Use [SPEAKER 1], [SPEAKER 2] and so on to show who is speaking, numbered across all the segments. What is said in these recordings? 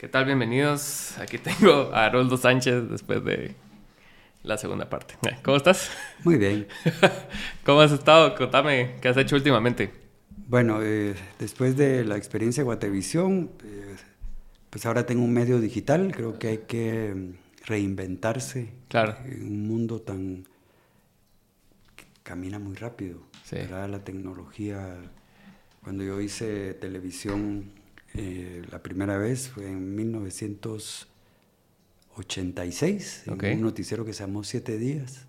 [SPEAKER 1] ¿Qué tal? Bienvenidos. Aquí tengo a Haroldo Sánchez después de la segunda parte. ¿Cómo estás?
[SPEAKER 2] Muy bien.
[SPEAKER 1] ¿Cómo has estado? Contame, ¿qué has hecho últimamente?
[SPEAKER 2] Bueno, eh, después de la experiencia de Guatevisión, eh, pues ahora tengo un medio digital. Creo que hay que mm, reinventarse
[SPEAKER 1] Claro.
[SPEAKER 2] en un mundo tan que camina muy rápido.
[SPEAKER 1] Sí.
[SPEAKER 2] La tecnología. Cuando yo hice televisión eh, la primera vez fue en 1986,
[SPEAKER 1] Ok.
[SPEAKER 2] en un noticiero que se llamó Siete Días.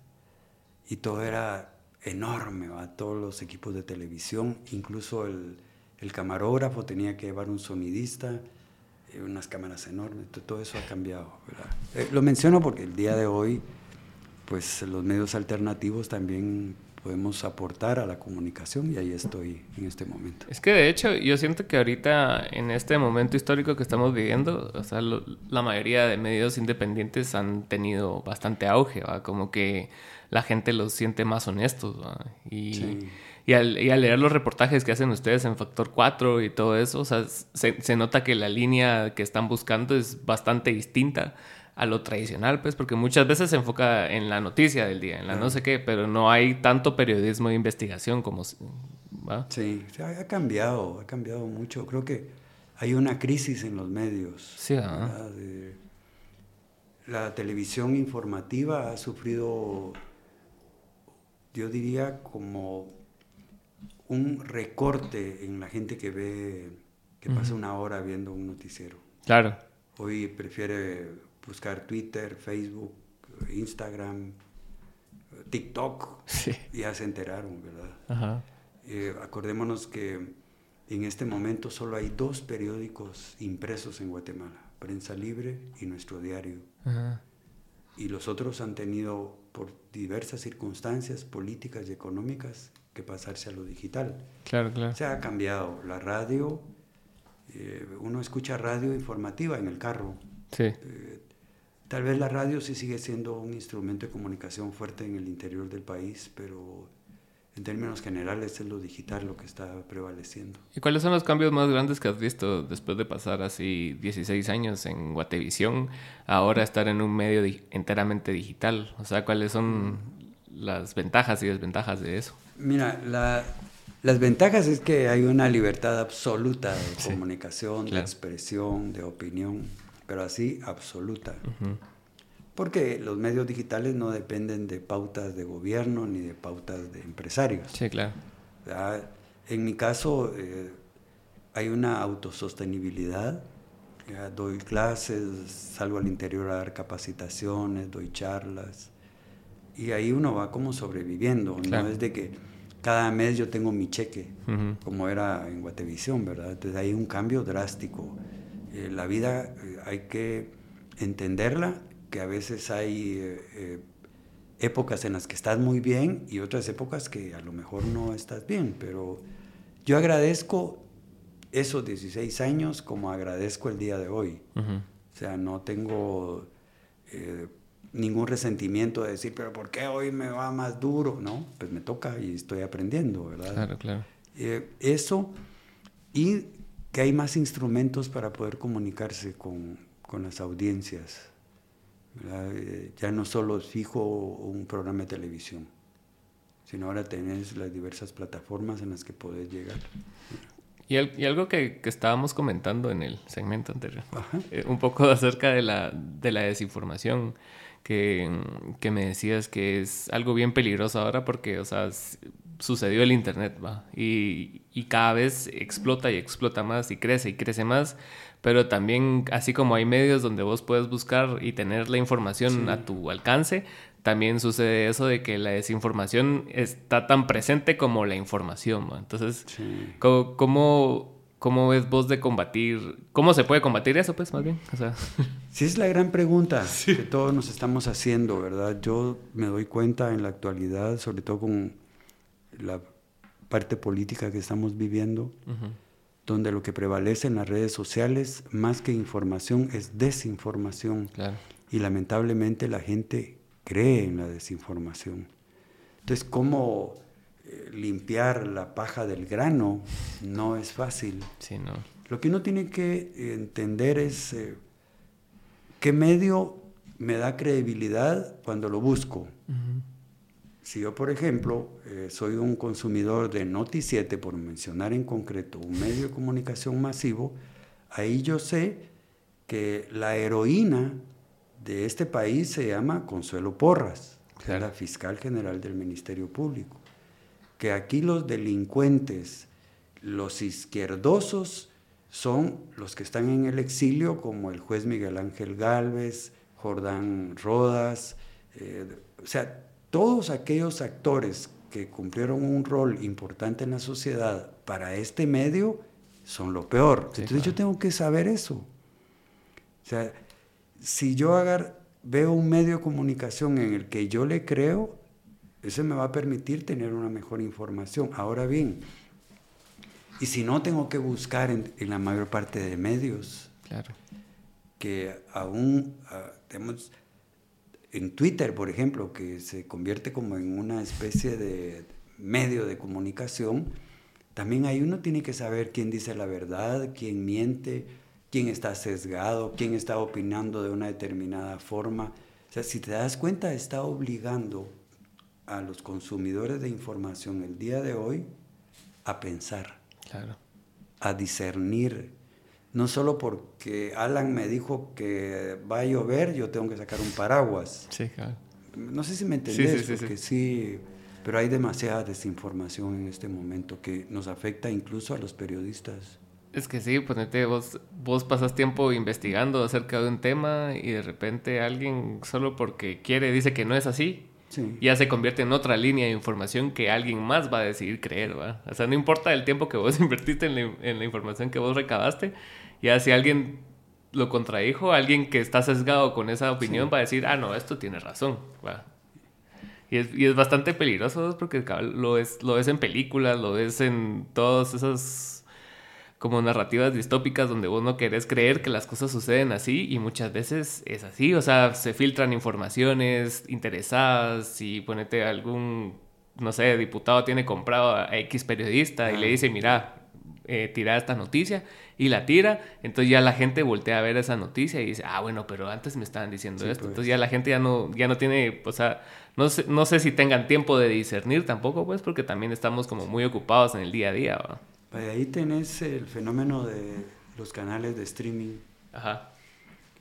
[SPEAKER 2] Y todo era enorme, ¿va? todos los equipos de televisión, incluso el, el camarógrafo tenía que llevar un sonidista, eh, unas cámaras enormes, to- todo eso ha cambiado. Eh, lo menciono porque el día de hoy, pues los medios alternativos también podemos aportar a la comunicación y ahí estoy en este momento.
[SPEAKER 1] Es que de hecho yo siento que ahorita en este momento histórico que estamos viviendo, o sea, lo- la mayoría de medios independientes han tenido bastante auge, ¿va? como que la gente los siente más honestos. ¿va? Y,
[SPEAKER 2] Sí.
[SPEAKER 1] y, al, y al leer los reportajes que hacen ustedes en Factor 4 y todo eso, o sea, se, se nota que la línea que están buscando es bastante distinta a lo tradicional, pues, porque muchas veces se enfoca en la noticia del día, en la no sé qué, pero no hay tanto periodismo de investigación como... ¿va?
[SPEAKER 2] Sí, ha cambiado, ha cambiado mucho. Creo que hay una crisis en los medios.
[SPEAKER 1] Sí, ¿ah?
[SPEAKER 2] la televisión informativa ha sufrido, yo diría, como un recorte en la gente que ve, que pasa una hora viendo un noticiero.
[SPEAKER 1] Claro.
[SPEAKER 2] Hoy prefiere buscar Twitter, Facebook, Instagram, TikTok.
[SPEAKER 1] Sí.
[SPEAKER 2] Ya se enteraron, ¿verdad?
[SPEAKER 1] Ajá.
[SPEAKER 2] Eh, acordémonos que en este momento solo hay dos periódicos impresos en Guatemala, Prensa Libre y Nuestro Diario.
[SPEAKER 1] Ajá.
[SPEAKER 2] Y los otros han tenido, por diversas circunstancias políticas y económicas, que pasarse a lo digital.
[SPEAKER 1] Claro, claro.
[SPEAKER 2] Se ha cambiado la radio, eh, uno escucha radio informativa en el carro.
[SPEAKER 1] Sí.
[SPEAKER 2] Eh, tal vez la radio sí sigue siendo un instrumento de comunicación fuerte en el interior del país, pero en términos generales es lo digital lo que está prevaleciendo.
[SPEAKER 1] ¿Y cuáles son los cambios más grandes que has visto después de pasar así 16 años en Guatevisión, ahora estar en un medio di- enteramente digital? O sea, ¿cuáles son las ventajas y desventajas de eso?
[SPEAKER 2] Mira, la- las ventajas es que hay una libertad absoluta de
[SPEAKER 1] Sí,
[SPEAKER 2] comunicación, de
[SPEAKER 1] claro.
[SPEAKER 2] expresión, de opinión, pero así absoluta. Porque los medios digitales no dependen de pautas de gobierno ni de pautas de empresarios.
[SPEAKER 1] Sí, claro.
[SPEAKER 2] ¿verdad? En mi caso, eh, hay una autosostenibilidad. Ya doy clases, salgo al interior a dar capacitaciones, doy charlas. Y ahí uno va como sobreviviendo.
[SPEAKER 1] Claro.
[SPEAKER 2] No es de que cada mes yo tengo mi cheque, como era en Guatevisión, ¿verdad? Entonces hay un cambio drástico. Eh, la vida eh, hay que entenderla, que a veces hay eh, épocas en las que estás muy bien y otras épocas que a lo mejor no estás bien, pero yo agradezco esos 16 años como agradezco el día de hoy. O sea, no tengo eh, ningún resentimiento de decir, pero ¿por qué hoy me va más duro? No, pues me toca y estoy aprendiendo, ¿verdad?
[SPEAKER 1] Claro, claro.
[SPEAKER 2] Eh, eso y que hay más instrumentos para poder comunicarse con, con las audiencias. Eh, ya no solo es fijo un programa de televisión, sino ahora tenés las diversas plataformas en las que podés llegar.
[SPEAKER 1] Y, al- y algo que, que estábamos comentando en el segmento anterior, eh, un poco acerca de la, de la desinformación, que, que me decías que es algo bien peligroso ahora porque, o sea, sucedió el Internet, ¿va? Y, y cada vez explota y explota más y crece y crece más, pero también, así como hay medios donde vos puedes buscar y tener la información
[SPEAKER 2] Sí.
[SPEAKER 1] a tu alcance, también sucede eso de que la desinformación está tan presente como la información, ¿va? Entonces,
[SPEAKER 2] Sí.
[SPEAKER 1] ¿Cómo, cómo, cómo ves vos de combatir? ¿Cómo se puede combatir eso, pues, más bien? O sea,
[SPEAKER 2] Sí, es la gran pregunta que todos nos estamos haciendo, ¿verdad? Yo me doy cuenta en la actualidad, sobre todo con la parte política que estamos viviendo, donde lo que prevalece en las redes sociales, más que información, es desinformación.
[SPEAKER 1] claro.
[SPEAKER 2] Y lamentablemente la gente cree en la desinformación. Entonces, ¿cómo limpiar la paja del grano? No es fácil.
[SPEAKER 1] Sí, no.
[SPEAKER 2] Lo que uno tiene que entender es eh, qué medio me da credibilidad cuando lo busco. Si yo, por ejemplo, eh, soy un consumidor de Noti7, por mencionar en concreto un medio de comunicación masivo, ahí yo sé que la heroína de este país se llama Consuelo Porras, que es la fiscal general del Ministerio Público. Que aquí los delincuentes, los izquierdosos, son los que están en el exilio, como el juez Miguel Ángel Galvez, Jordán Rodas, eh, o sea, todos aquellos actores que cumplieron un rol importante en la sociedad para este medio son lo peor. Entonces yo tengo que saber eso. O sea, si yo agar, veo un medio de comunicación en el que yo le creo, eso me va a permitir tener una mejor información. Ahora bien, y si no, tengo que buscar en, la mayor parte de medios.
[SPEAKER 1] Claro.
[SPEAKER 2] Que aún ah, tenemos en Twitter, por ejemplo, que se convierte como en una especie de medio de comunicación, también ahí uno tiene que saber quién dice la verdad, quién miente, quién está sesgado, quién está opinando de una determinada forma. O sea, si te das cuenta, está obligando a los consumidores de información el día de hoy a pensar a discernir. No solo porque Alan me dijo que va a llover, yo tengo que sacar un paraguas.
[SPEAKER 1] Sí, claro.
[SPEAKER 2] No sé si me entendés, sí, porque sí, pero hay demasiada desinformación en este momento que nos afecta incluso a los periodistas.
[SPEAKER 1] Es que sí, ponete, vos, vos pasas tiempo investigando acerca de un tema y de repente alguien solo porque quiere dice que no es así ya se convierte en otra línea de información que alguien más va a decidir creer, ¿va? O sea, no importa el tiempo que vos invertiste en la, información que vos recabaste, ya si alguien lo contradijo, alguien que está sesgado con esa opinión va a decir, ah, no, esto tiene razón, ¿va? Y es, y es bastante peligroso porque lo es, lo ves en películas, lo ves en todas esas como narrativas distópicas donde vos no querés creer que las cosas suceden así y muchas veces es así, o sea, se filtran informaciones interesadas y ponete algún, no sé, diputado tiene comprado a X periodista y le dice, mira, eh, tira esta noticia y la tira, entonces ya la gente voltea a ver esa noticia y dice, ah, bueno, pero antes me estaban diciendo esto, pues. entonces ya la gente ya no, ya no tiene, o sea, no sé, no sé si tengan tiempo de discernir tampoco, pues, porque también estamos como muy ocupados en el día a día. ¿va?
[SPEAKER 2] Ahí tenés el fenómeno de los canales de streaming.
[SPEAKER 1] Ajá.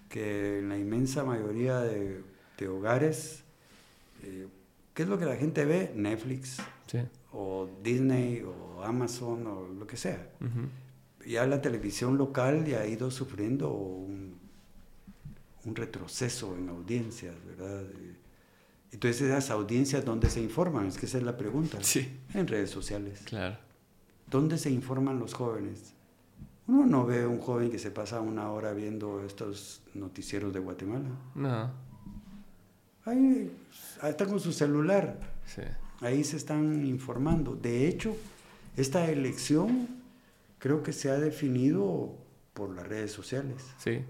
[SPEAKER 2] Que en la inmensa mayoría de, hogares, eh, ¿qué es lo que la gente ve? Netflix. O Disney o Amazon o lo que sea. Ya la televisión local ya ha ido sufriendo un, un retroceso en audiencias, ¿verdad? Entonces esas audiencias, ¿dónde se informan? Es que esa es la pregunta.
[SPEAKER 1] Sí.
[SPEAKER 2] En redes sociales.
[SPEAKER 1] Claro.
[SPEAKER 2] ¿Dónde se informan los jóvenes? Uno no ve un joven que se pasa una hora viendo estos noticieros de Guatemala.
[SPEAKER 1] No.
[SPEAKER 2] Ahí está con su celular.
[SPEAKER 1] Sí.
[SPEAKER 2] Ahí se están informando. De hecho, esta elección creo que se ha definido por las redes sociales.
[SPEAKER 1] Sí.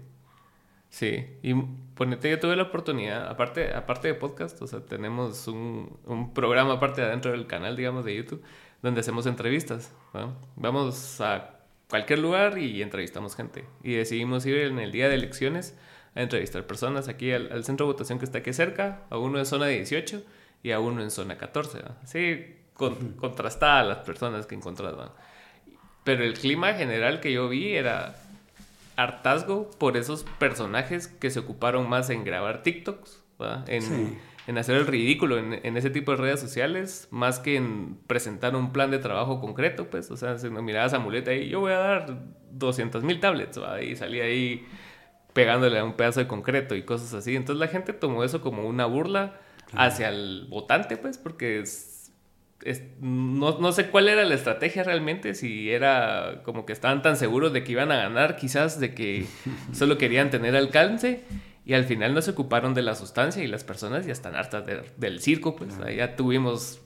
[SPEAKER 1] Sí, y ponete, yo tuve la oportunidad, aparte, aparte de podcast, o sea, tenemos un, un programa aparte de adentro del canal, digamos, de YouTube, donde hacemos entrevistas. Vamos a cualquier lugar y entrevistamos gente. Y decidimos ir en el día de elecciones a entrevistar personas aquí al, centro de votación que está aquí cerca, a uno en zona 18 y a uno en zona 14. Así con, contrastada las personas que encontraban. Pero el clima general que yo vi era hartazgo por esos personajes que se ocuparon más en grabar TikToks, en, en hacer el ridículo en, ese tipo de redes sociales, más que en presentar un plan de trabajo concreto, pues, o sea, si no mirabas a muleta y yo voy a dar 200 mil tablets, y salía ahí pegándole a un pedazo de concreto y cosas así. Entonces la gente tomó eso como una burla hacia el votante, pues, porque es, no, no, sé cuál era la estrategia realmente, si era como que estaban tan seguros de que iban a ganar, quizás de que solo querían tener alcance y al final no se ocuparon de la sustancia y las personas ya están hartas del circo, pues ya tuvimos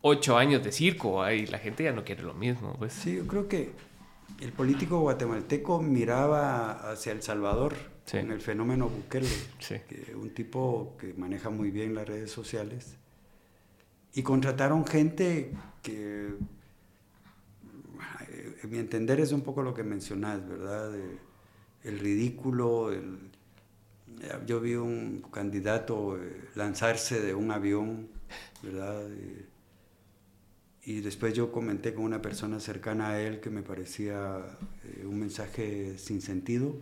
[SPEAKER 1] ocho años de circo y la gente ya no quiere lo mismo. Pues.
[SPEAKER 2] Sí, yo creo que el político guatemalteco miraba hacia El Salvador en el fenómeno Bukele, un tipo que maneja muy bien las redes sociales, y contrataron gente que en mi entender es un poco lo que mencionás, ¿verdad? el ridículo, el, yo vi un candidato eh, lanzarse de un avión, ¿verdad? Y, después yo comenté con una persona cercana a él que me parecía eh, un mensaje sin sentido,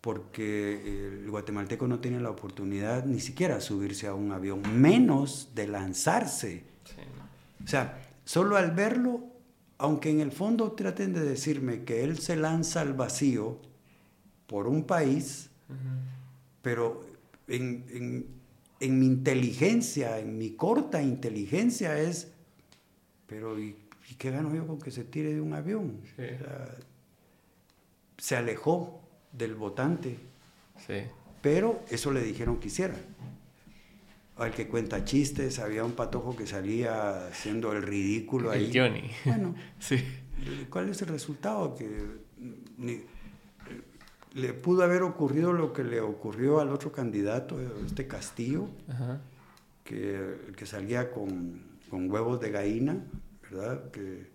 [SPEAKER 2] porque el guatemalteco no tiene la oportunidad ni siquiera de subirse a un avión, menos de lanzarse. O sea, solo al verlo, aunque en el fondo traten de decirme que él se lanza al vacío por un país, pero en, mi inteligencia, en mi corta inteligencia es, pero ¿y, qué gano yo con que se tire de un avión? se alejó del votante. Pero eso le dijeron que hiciera. Al que cuenta chistes, había un patojo que salía haciendo el ridículo ahí.
[SPEAKER 1] El Johnny.
[SPEAKER 2] Bueno, sí. ¿cuál es el resultado? Que le pudo haber ocurrido lo que le ocurrió al otro candidato, este Castillo, Que, que salía con, con, huevos de gallina, ¿verdad? Que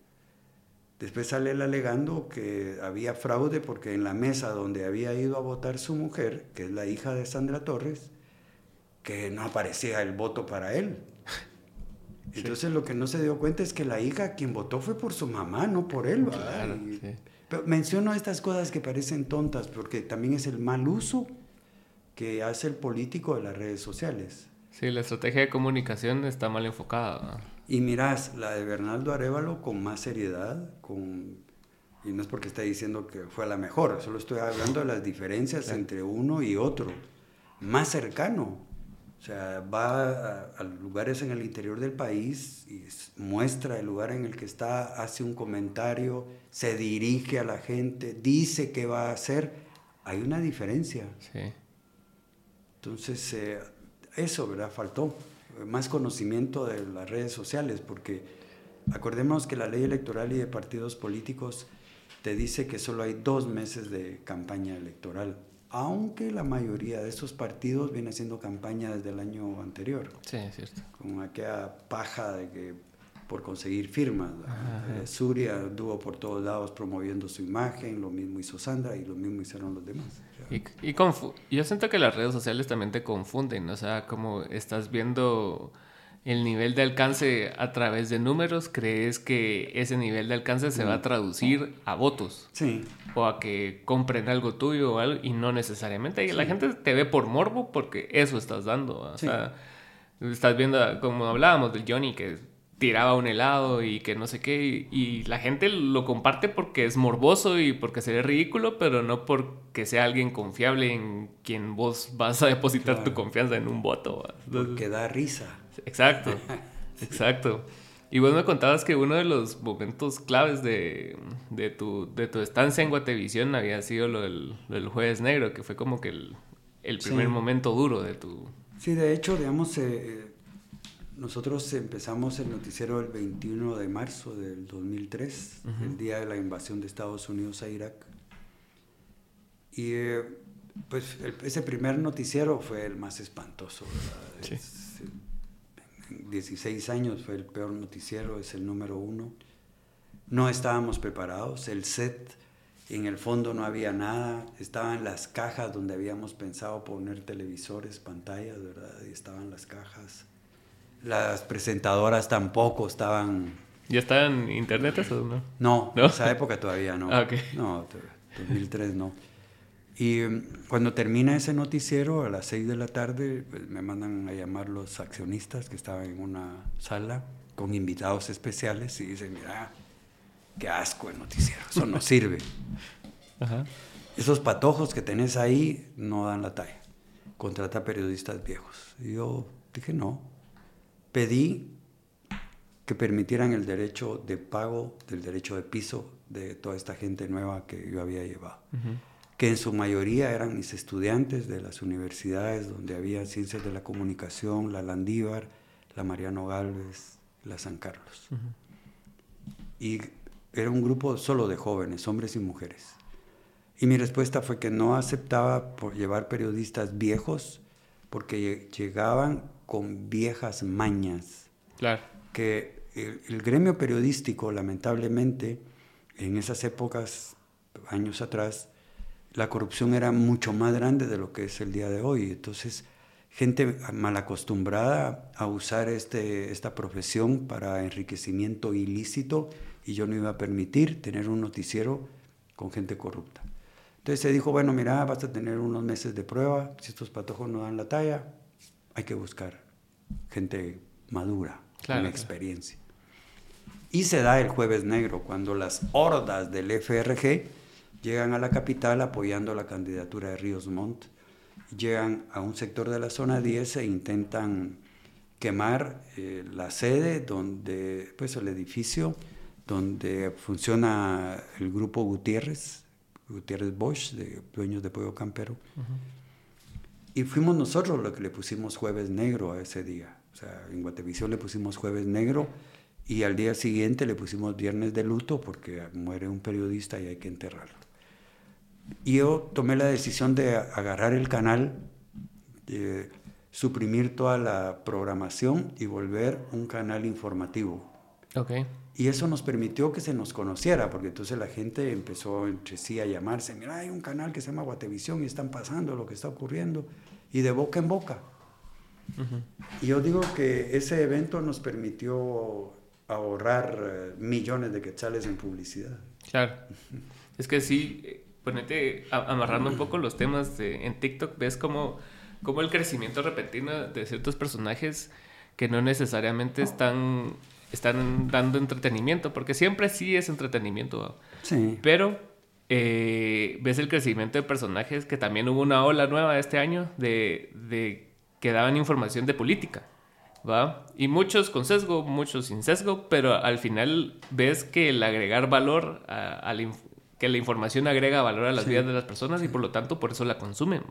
[SPEAKER 2] después sale él alegando que había fraude porque en la mesa donde había ido a votar su mujer, que es la hija de Sandra Torres, que no aparecía el voto para él. Entonces lo que no se dio cuenta es que la hija quien votó fue por su mamá, no por él. Claro, sí menciono estas cosas que parecen tontas porque también es el mal uso que hace el político de las redes sociales.
[SPEAKER 1] Sí, la estrategia de comunicación está mal enfocada.
[SPEAKER 2] Y mirás, la de Bernardo Arevalo con más seriedad, con... y no es porque esté diciendo que fue la mejor, solo estoy hablando de las diferencias entre uno y otro, más cercano. O sea, va a, lugares en el interior del país y muestra el lugar en el que está, hace un comentario, se dirige a la gente, dice qué va a hacer. Hay una diferencia. Sí. Entonces, eh, eso, ¿verdad? Faltó más conocimiento de las redes sociales, porque acordemos que la ley electoral y de partidos políticos te dice que solo hay dos meses de campaña electoral aunque la mayoría de esos partidos viene haciendo campaña desde el año anterior.
[SPEAKER 1] Sí, es cierto.
[SPEAKER 2] Con aquella paja de que por conseguir firmas. Eh, Suria anduvo por todos lados promoviendo su imagen, lo mismo hizo Sandra y lo mismo hicieron los demás.
[SPEAKER 1] Y, y yo siento que las redes sociales también te confunden, o sea, como estás viendo el nivel de alcance a través de números, crees que ese nivel de alcance se va a traducir a votos.
[SPEAKER 2] Sí.
[SPEAKER 1] O a que compren algo tuyo o algo, y no necesariamente. La gente te ve por morbo porque eso estás dando. O sea, estás viendo, como hablábamos del Johnny, que tiraba un helado y que no sé qué, y, la gente lo comparte porque es morboso y porque se ve ridículo, pero no porque sea alguien confiable en quien vos vas a depositar tu confianza en un voto.
[SPEAKER 2] porque da risa.
[SPEAKER 1] Exacto, exacto. Y vos me contabas que uno de los momentos claves de, tu, de tu estancia en Guatevisión había sido lo del, Jueves Negro, que fue como que el, primer momento duro de tu...
[SPEAKER 2] Sí, de hecho, digamos, eh, nosotros empezamos el noticiero el 21 de marzo del 2003, el día de la invasión de Estados Unidos a Irak. Y eh, pues ese primer noticiero fue el más espantoso. Sí. 16 años fue el peor noticiero, es el número uno. No estábamos preparados, el set en el fondo no había nada, estaban las cajas donde habíamos pensado poner televisores, pantallas, ¿verdad? Y estaban las cajas. Las presentadoras tampoco estaban...
[SPEAKER 1] ¿Ya estaban en internet eso no?
[SPEAKER 2] No, en esa época todavía no.
[SPEAKER 1] Ah,
[SPEAKER 2] no, 2003 no. Y mm, cuando termina ese noticiero, a las 6 de la tarde, pues, me mandan a llamar los accionistas que estaban en una sala con invitados especiales y dicen, mira, qué asco el noticiero, eso no sirve. Esos patojos que tenés ahí no dan la talla. Contrata periodistas viejos. Y yo dije, no. Pedí que permitieran el derecho de pago del derecho de piso de toda esta gente nueva que yo había llevado que en su mayoría eran mis estudiantes de las universidades donde había ciencias de la comunicación, la Landívar, la Mariano Galvez, la San Carlos. Y era un grupo solo de jóvenes, hombres y mujeres. Y mi respuesta fue que no aceptaba por llevar periodistas viejos porque llegaban con viejas mañas.
[SPEAKER 1] Claro.
[SPEAKER 2] Que el gremio periodístico, lamentablemente, en esas épocas, años atrás, la corrupción era mucho más grande de lo que es el día de hoy. Entonces, gente mal acostumbrada a usar este, esta profesión para enriquecimiento ilícito y yo no iba a permitir tener un noticiero con gente corrupta. Entonces se dijo, bueno, mira, vas a tener unos meses de prueba, si estos patojos no dan la talla, hay que buscar gente madura, con experiencia. Y se da el jueves negro, cuando las hordas del FRG llegan a la capital apoyando la candidatura de Ríos Montt, llegan a un sector de la zona 10 e intentan quemar eh, la sede, donde, pues el edificio donde funciona el grupo Gutiérrez, Gutiérrez Bosch, de dueños de Pueblo Campero. Y fuimos nosotros los que le pusimos jueves negro a ese día. O sea, en Guatevisión le pusimos jueves negro y al día siguiente le pusimos viernes de luto porque muere un periodista y hay que enterrarlo. Y yo tomé la decisión de agarrar el canal, de suprimir toda la programación y volver un canal informativo.
[SPEAKER 1] Okay.
[SPEAKER 2] Y eso nos permitió que se nos conociera, porque entonces la gente empezó entre sí a llamarse, mira, hay un canal que se llama Guatevisión y están pasando lo que está ocurriendo, y de boca en boca. Y yo digo que ese evento nos permitió ahorrar eh, millones de quetzales en publicidad.
[SPEAKER 1] Claro. Es que sí, ponete amarrando un poco los temas de, en TikTok, ves como, como el crecimiento repentino de ciertos personajes que no necesariamente están, están dando entretenimiento, porque siempre sí es entretenimiento.
[SPEAKER 2] Sí.
[SPEAKER 1] Pero eh, ves el crecimiento de personajes que también hubo una ola nueva este año de, de que daban información de política. ¿Va? Y muchos con sesgo, muchos sin sesgo, pero al final ves que el agregar valor a, la, que la información agrega valor a las vidas de las personas y por lo tanto por eso la consumen.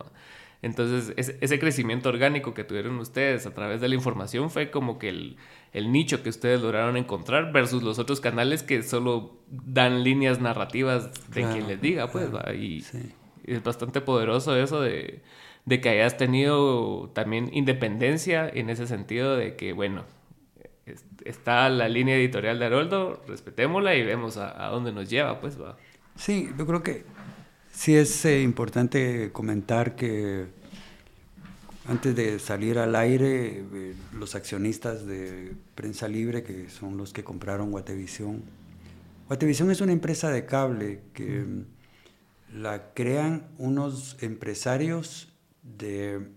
[SPEAKER 1] Entonces, ese crecimiento orgánico que tuvieron ustedes a través de la información fue como que el, el, nicho que ustedes lograron encontrar versus los otros canales que solo dan líneas narrativas de quien les diga, pues, y es bastante poderoso eso de de que hayas tenido también independencia en ese sentido de que, bueno, está la línea editorial de Haroldo, respetémosla y vemos a, dónde nos lleva, pues va.
[SPEAKER 2] Sí, yo creo que sí es eh, importante comentar que antes de salir al aire, eh, los accionistas de Prensa Libre, que son los que compraron Guatevisión, Guatevisión es una empresa de cable que la crean unos empresarios de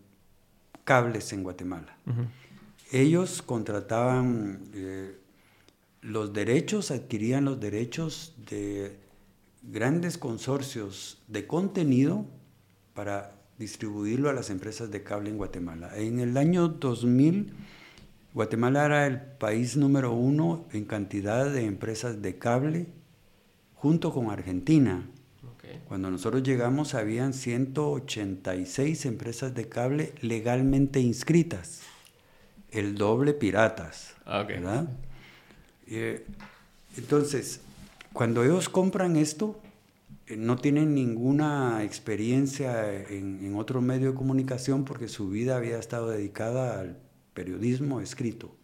[SPEAKER 2] cables en Guatemala. Ellos contrataban eh, los derechos, adquirían los derechos de grandes consorcios de contenido para distribuirlo a las empresas de cable en Guatemala. En el año 2000, Guatemala era el país número uno en cantidad de empresas de cable, junto con Argentina. Cuando nosotros llegamos habían 186 empresas de cable legalmente inscritas, el doble piratas,
[SPEAKER 1] ah,
[SPEAKER 2] ¿verdad? Eh, entonces, cuando ellos compran esto, eh, no tienen ninguna experiencia en, en, otro medio de comunicación porque su vida había estado dedicada al periodismo escrito.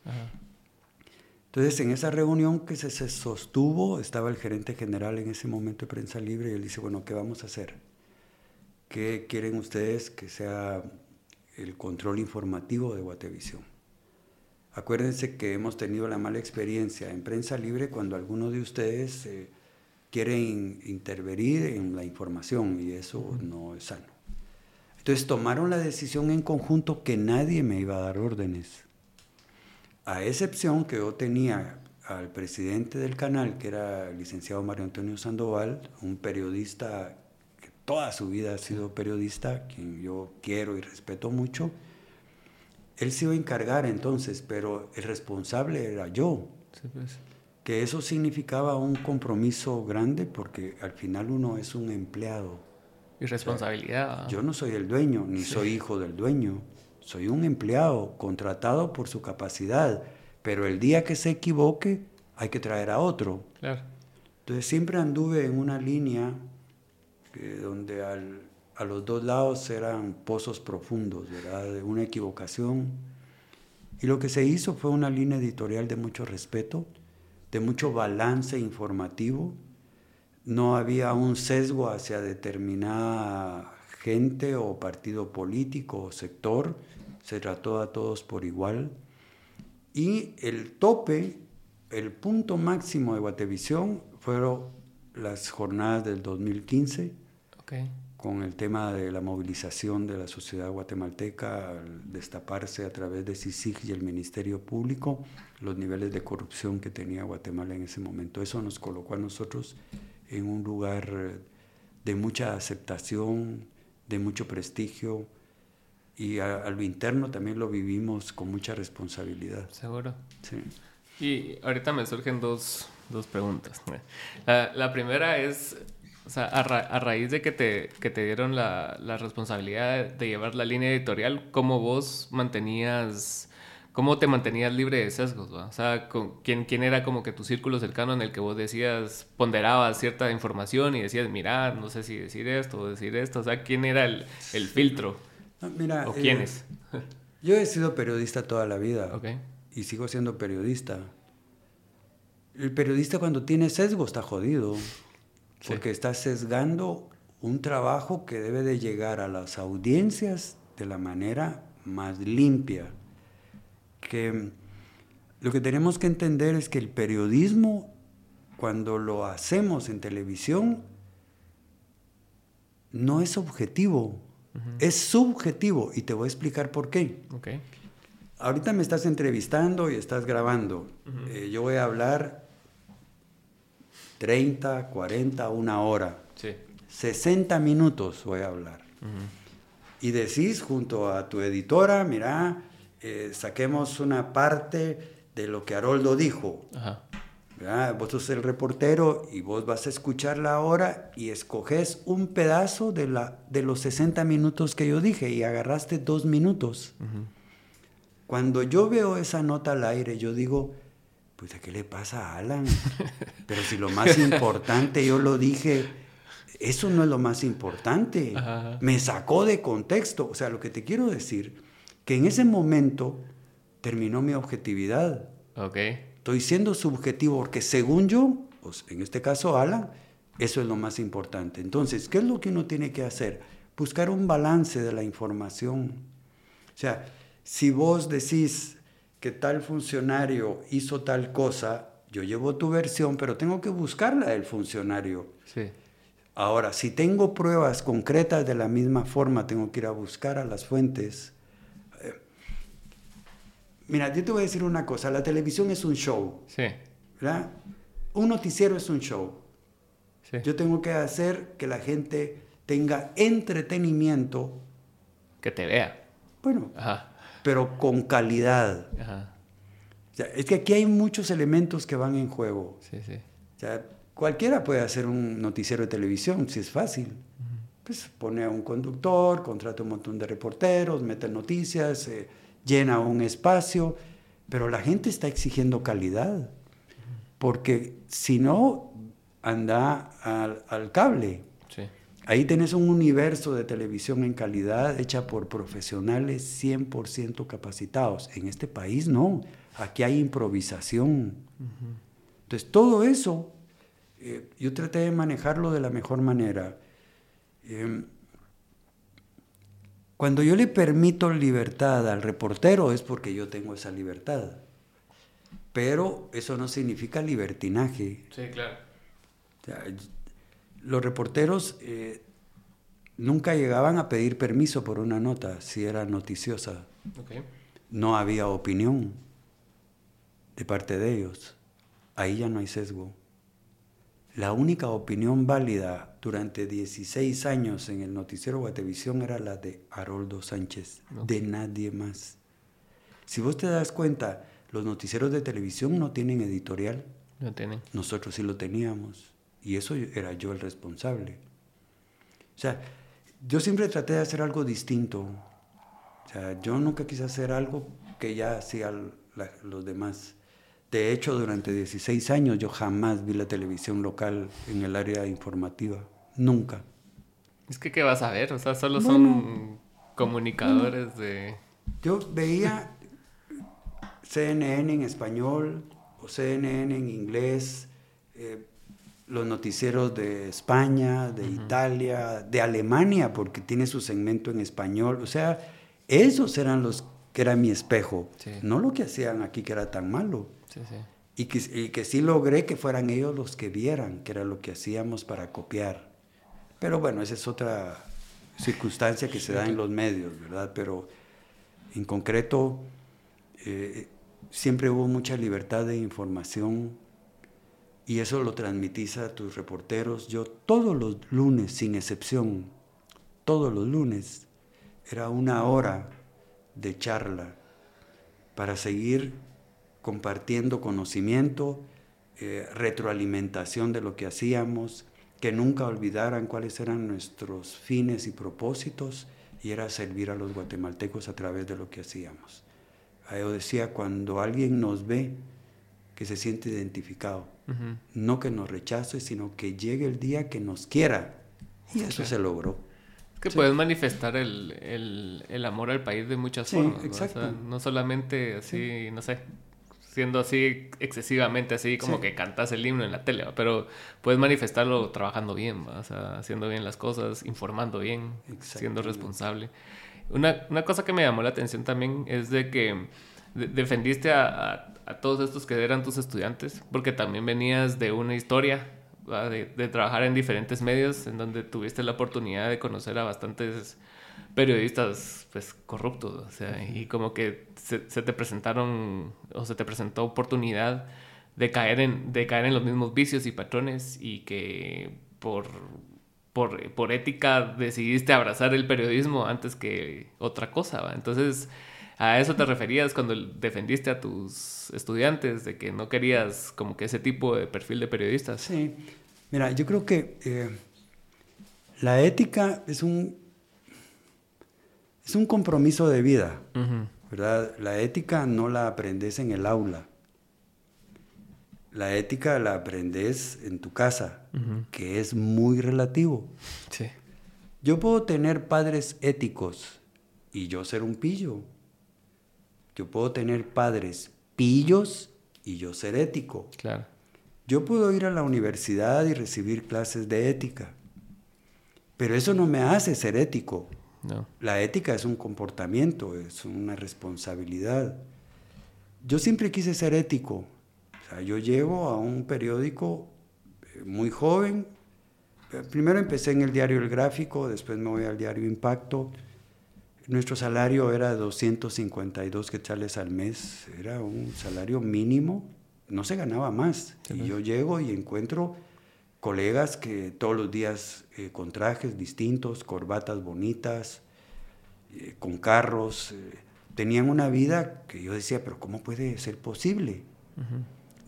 [SPEAKER 2] Entonces, en esa reunión que se, sostuvo, estaba el gerente general en ese momento de prensa libre y él dice, bueno, ¿qué vamos a hacer? ¿Qué quieren ustedes que sea el control informativo de Guatevisión? Acuérdense que hemos tenido la mala experiencia en prensa libre cuando algunos de ustedes eh, quieren intervenir en la información y eso no es sano. Entonces tomaron la decisión en conjunto que nadie me iba a dar órdenes. A excepción que yo tenía al presidente del canal, que era el licenciado Mario Antonio Sandoval, un periodista que toda su vida ha sido periodista, quien yo quiero y respeto mucho, él se iba a encargar entonces, pero el responsable era yo. Pues. Que eso significaba un compromiso grande porque al final uno es un empleado.
[SPEAKER 1] Y responsabilidad.
[SPEAKER 2] yo no soy el dueño, ni soy hijo del dueño soy un empleado contratado por su capacidad, pero el día que se equivoque hay que traer a otro. Entonces siempre anduve en una línea donde a los dos lados eran pozos profundos, ¿verdad? Una equivocación. Y lo que se hizo fue una línea editorial de mucho respeto, de mucho balance informativo, no había un sesgo hacia determinada gente o partido político o sector, se trató a todos por igual. Y el tope, el punto máximo de Guatevisión fueron las jornadas del 2015, con el tema de la movilización de la sociedad guatemalteca al destaparse a través de CICIG y el Ministerio Público los niveles de corrupción que tenía Guatemala en ese momento. Eso nos colocó a nosotros en un lugar de mucha aceptación, de mucho prestigio y a, lo interno también lo vivimos con mucha responsabilidad.
[SPEAKER 1] Seguro. Sí. Y ahorita me surgen dos, dos preguntas. La, la, primera es, o sea, a, a, raíz de que te, que te dieron la, la responsabilidad de llevar la línea editorial, ¿cómo vos mantenías ¿Cómo te mantenías libre de sesgos? O sea, ¿quién, ¿quién era como que tu círculo cercano en el que vos decías, ponderabas cierta información y decías, mira, no sé si decir esto o decir esto? O sea, ¿quién era el, el filtro?
[SPEAKER 2] mira,
[SPEAKER 1] ¿O quiénes?
[SPEAKER 2] Eh, yo he sido periodista toda la vida okay. y sigo siendo periodista. El periodista cuando tiene sesgo está jodido porque está sesgando un trabajo que debe de llegar a las audiencias de la manera más limpia que lo que tenemos que entender es que el periodismo, cuando lo hacemos en televisión, no es objetivo, es subjetivo y te voy a explicar por qué. Okay. Ahorita me estás entrevistando y estás grabando. Eh, yo voy a hablar 30, 40, una hora. Sí. 60 minutos voy a hablar. Y decís junto a tu editora, mira, eh, saquemos una parte de lo que Haroldo dijo. Vos sos el reportero y vos vas a escucharla ahora y escoges un pedazo de, la, de los 60 minutos que yo dije y agarraste dos minutos. Cuando yo veo esa nota al aire, yo digo, pues ¿a qué le pasa a Alan? Pero si lo más importante yo lo dije, eso no es lo más importante. Me sacó de contexto. O sea, lo que te quiero decir que en ese momento terminó mi objetividad.
[SPEAKER 1] Okay.
[SPEAKER 2] Estoy siendo subjetivo porque según yo, pues en este caso Alan, eso es lo más importante. Entonces, ¿qué es lo que uno tiene que hacer? Buscar un balance de la información. O sea, si vos decís que tal funcionario hizo tal cosa, yo llevo tu versión, pero tengo que buscar la del funcionario.
[SPEAKER 1] Sí.
[SPEAKER 2] Ahora, si tengo pruebas concretas de la misma forma, tengo que ir a buscar a las fuentes Mira, yo te voy a decir una cosa, la televisión es un show.
[SPEAKER 1] Sí.
[SPEAKER 2] ¿Verdad? Un noticiero es un show. Sí. Yo tengo que hacer que la gente tenga entretenimiento.
[SPEAKER 1] Que te vea.
[SPEAKER 2] Bueno, pero con calidad. Ajá. O sea, es que aquí hay muchos elementos que van en juego.
[SPEAKER 1] Sí, sí.
[SPEAKER 2] O sea, cualquiera puede hacer un noticiero de televisión, si es fácil. Pues pone a un conductor, contrata un montón de reporteros, mete noticias, eh, llena un espacio, pero la gente está exigiendo calidad, porque si no, anda al, cable. Ahí tenés un universo de televisión en calidad hecha por profesionales 100% capacitados. En este país no, aquí hay improvisación. Entonces todo eso, eh, yo traté de manejarlo de la mejor manera. Em, cuando yo le permito libertad al reportero es porque yo tengo esa libertad. Pero eso no significa libertinaje.
[SPEAKER 1] Sí, claro.
[SPEAKER 2] Los reporteros eh, nunca llegaban a pedir permiso por una nota si era noticiosa. No había opinión de parte de ellos. Ahí ya no hay sesgo. La única opinión válida durante 16 años en el noticiero Guatevisión era la de Haroldo Sánchez, de nadie más. Si vos te das cuenta, los noticieros de televisión no tienen editorial.
[SPEAKER 1] No tienen.
[SPEAKER 2] Nosotros sí lo teníamos. Y eso era yo el responsable. O sea, yo siempre traté de hacer algo distinto. O sea, yo nunca quise hacer algo que ya hacían los demás. De hecho, durante 16 años yo jamás vi la televisión local en el área informativa. Nunca.
[SPEAKER 1] Es que, ¿qué vas a ver? O sea, solo son comunicadores de...
[SPEAKER 2] Yo veía CNN en español o CNN en inglés. Eh, los noticieros de España, de Italia, de Alemania, porque tiene su segmento en español. O sea, esos eran los que era mi espejo, no lo que hacían aquí que era tan malo. Y, que, y que sí logré que fueran ellos los que vieran que era lo que hacíamos para copiar. Pero bueno, esa es otra circunstancia que se da en los medios, ¿verdad? Pero en concreto, eh, siempre hubo mucha libertad de información y eso lo transmitís a tus reporteros. Yo todos los lunes, sin excepción, todos los lunes, era una hora de charla para seguir compartiendo conocimiento, eh, retroalimentación de lo que hacíamos, que nunca olvidaran cuáles eran nuestros fines y propósitos y era servir a los guatemaltecos a través de lo que hacíamos. Yo decía, cuando alguien nos ve, que se siente identificado, no que nos rechace, sino que llegue el día que nos quiera. Y eso se logró.
[SPEAKER 1] Es que puedes manifestar el, el, amor al país de muchas formas. Exacto. ¿no? solamente así, no sé, siendo así excesivamente así como que cantas el himno en la tele, pero puedes manifestarlo trabajando bien, haciendo bien las cosas, informando bien, siendo responsable. Una, una, cosa que me llamó la atención también es de que defendiste a, a, todos estos que eran tus estudiantes, porque también venías de una historia, de, trabajar en diferentes medios, en donde tuviste la oportunidad de conocer a bastantes periodistas pues corruptos, o sea, y como que se, te presentaron o se te presentó oportunidad de caer en de caer en los mismos vicios y patrones y que por por, por ética decidiste abrazar el periodismo antes que otra cosa. Entonces, a eso te referías cuando defendiste a tus estudiantes de que no querías como que ese tipo de perfil de periodistas.
[SPEAKER 2] Sí, mira, yo creo que eh, la ética es un es un compromiso de vida, ¿verdad? La ética no la aprendes en el aula. La ética la aprendes en tu casa, que es muy relativo. Sí. Yo puedo tener padres éticos y yo ser un pillo. Yo puedo tener padres pillos y yo ser ético. Claro. Yo puedo ir a la universidad y recibir clases de ética, pero eso no me hace ser ético. La ética es un comportamiento, es una responsabilidad. Yo siempre quise ser ético. yo llego a un periódico eh, muy joven. Eh, primero empecé en el diario El Gráfico, después me voy al diario Impacto. Nuestro salario era 252 quetzales al mes, era un salario mínimo, no se ganaba más. y yo llego y encuentro colegas que todos los días eh, con trajes distintos, corbatas bonitas, eh, con carros, eh, tenían una vida que yo decía, pero ¿cómo puede ser posible?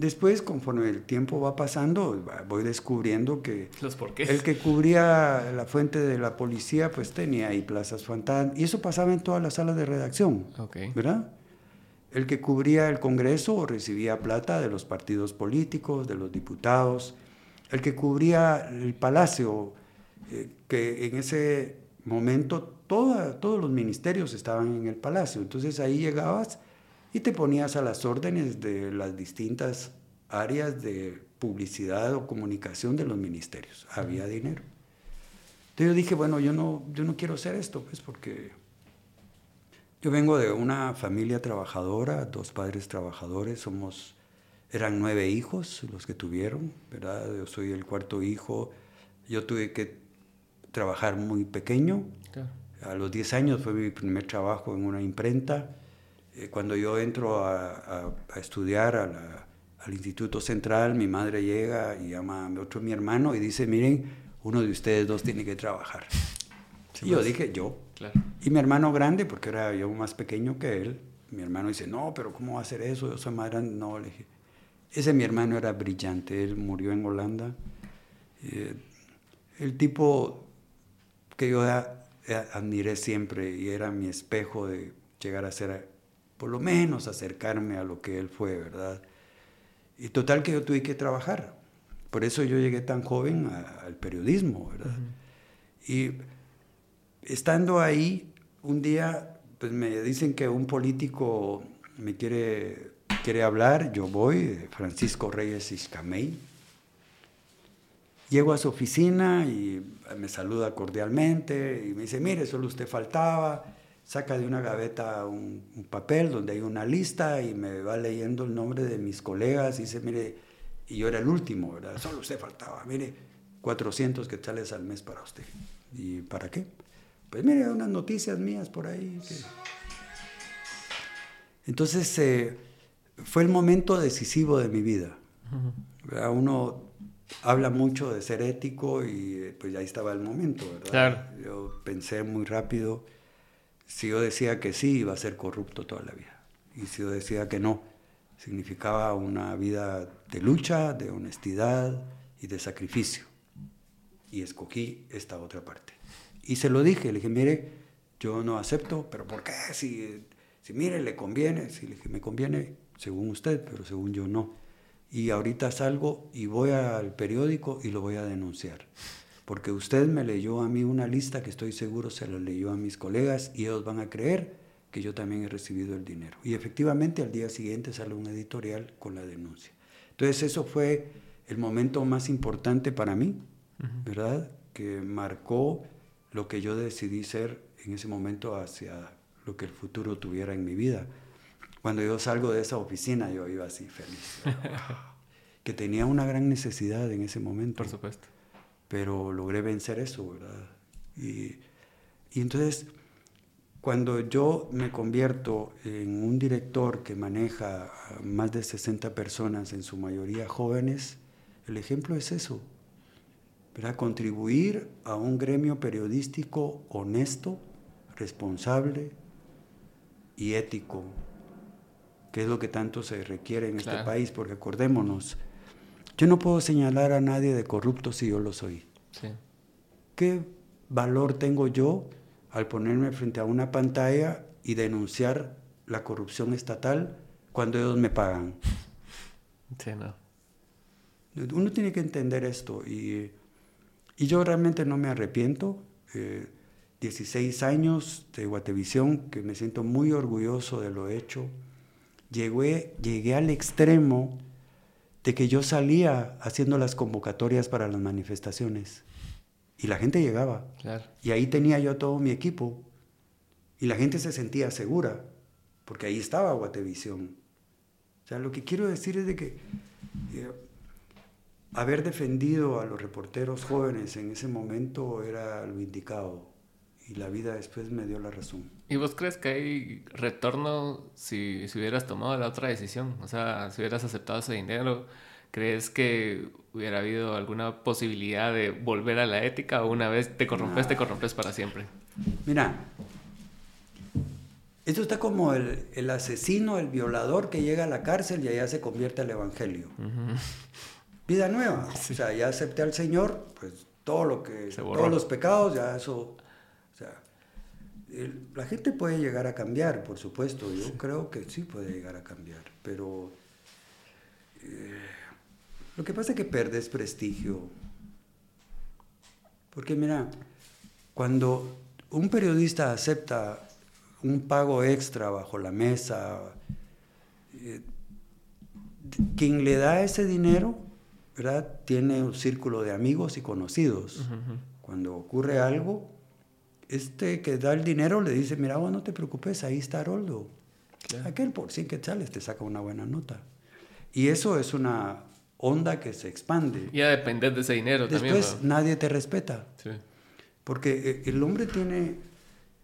[SPEAKER 2] Después, conforme el tiempo va pasando, voy descubriendo que el que cubría la fuente de la policía, pues tenía ahí plazas fantasmas, y eso pasaba en todas las salas de redacción, ¿verdad? El que cubría el Congreso recibía plata de los partidos políticos, de los diputados, el que cubría el palacio, eh, que en ese momento todos los ministerios estaban en el palacio. Entonces ahí llegabas y te ponías a las órdenes de las distintas áreas de publicidad o comunicación de los ministerios. Había dinero. Entonces yo dije, bueno, yo no, yo no quiero hacer esto, pues porque yo vengo de una familia trabajadora, dos padres trabajadores, somos eran nueve hijos los que tuvieron, ¿verdad? Yo soy el cuarto hijo. Yo tuve que trabajar muy pequeño. A los 10 años fue mi primer trabajo en una imprenta. Eh, cuando yo entro a, estudiar al Instituto Central, mi madre llega y llama a otro mi hermano y dice, miren, uno de ustedes dos tiene que trabajar. y yo pues. dije, yo. Y mi hermano grande, porque era yo más pequeño que él, mi hermano dice, no, pero ¿cómo va a hacer eso? Yo soy más grande. No, le dije, ese mi hermano era brillante, él murió en Holanda. Eh, el tipo que yo admiré siempre y era mi espejo de llegar a ser, por lo menos acercarme a lo que él fue, ¿verdad? Y total que yo tuve que trabajar. Por eso yo llegué tan joven al periodismo, ¿verdad? Y estando ahí, un día, pues me dicen que un político me quiere quiere hablar, yo voy, Francisco Reyes Iscamey. Llego a su oficina y me saluda cordialmente y me dice, mire, solo usted faltaba. Saca de una gaveta un, papel donde hay una lista y me va leyendo el nombre de mis colegas y dice, mire, y yo era el último, ¿verdad? Solo usted faltaba, mire, 400 quetzales al mes para usted. ¿Y para qué? Pues mire, unas noticias mías por ahí. Entonces, eh, fue el momento decisivo de mi vida. Uno habla mucho de ser ético y eh, pues ahí estaba el momento, ¿verdad? Yo pensé muy rápido, si yo decía que sí, iba a ser corrupto toda la vida. Y si yo decía que no, significaba una vida de lucha, de honestidad y de sacrificio. Y escogí esta otra parte. Y se lo dije, le dije, mire, yo no acepto, pero ¿por qué? Si, si mire, le conviene, si le dije, me conviene, según usted, pero según yo no y ahorita salgo y voy al periódico y lo voy a denunciar. Porque usted me leyó a mí una lista que estoy seguro se la leyó a mis colegas y ellos van a creer que yo también he recibido el dinero. Y efectivamente al día siguiente sale un editorial con la denuncia. Entonces eso fue el momento más importante para mí, ¿verdad? Que marcó lo que yo decidí ser en ese momento hacia lo que el futuro tuviera en mi vida. Cuando yo salgo de esa oficina, yo iba así feliz. que tenía una gran necesidad en ese momento.
[SPEAKER 1] Por supuesto.
[SPEAKER 2] Pero logré vencer eso, ¿verdad? Y, y entonces, cuando yo me convierto en un director que maneja a más de 60 personas, en su mayoría jóvenes, el ejemplo es eso. ¿verdad? Contribuir a un gremio periodístico honesto, responsable y ético que es lo que tanto se requiere en este país, porque acordémonos, yo no puedo señalar a nadie de corrupto si yo lo soy. ¿Qué valor tengo yo al ponerme frente a una pantalla y denunciar la corrupción estatal cuando ellos me pagan?
[SPEAKER 1] Sí, no.
[SPEAKER 2] Uno tiene que entender esto y, y yo realmente no me arrepiento. 16 eh, años de Guatevisión, que me siento muy orgulloso de lo hecho llegué, llegué al extremo de que yo salía haciendo las convocatorias para las manifestaciones y la gente llegaba. Y ahí tenía yo todo mi equipo y la gente se sentía segura porque ahí estaba Guatevisión. O sea, lo que quiero decir es de que eh, haber defendido a los reporteros jóvenes en ese momento era lo indicado y la vida después me dio la razón.
[SPEAKER 1] ¿Y vos crees que hay retorno si, si, hubieras tomado la otra decisión? O sea, si hubieras aceptado ese dinero, ¿crees que hubiera habido alguna posibilidad de volver a la ética o una vez te corrompes, te corrompes para siempre?
[SPEAKER 2] Mira, esto está como el, el, asesino, el violador que llega a la cárcel y allá se convierte al evangelio. Vida nueva. O sea, ya acepté al Señor, pues todo lo que, todos los pecados, ya eso la gente puede llegar a cambiar, por supuesto, yo creo que sí puede llegar a cambiar, pero eh, lo que pasa es que perdes prestigio. Porque mira, cuando un periodista acepta un pago extra bajo la mesa, eh, quien le da ese dinero, ¿verdad? Tiene un círculo de amigos y conocidos. Cuando ocurre algo, este que da el dinero le dice, mira, vos no te preocupes, ahí está Aroldo. Aquel por que quetzales te saca una buena nota. Y eso es una onda que se expande.
[SPEAKER 1] Y a depender de ese dinero
[SPEAKER 2] también. Después nadie te respeta. Porque eh, el hombre tiene,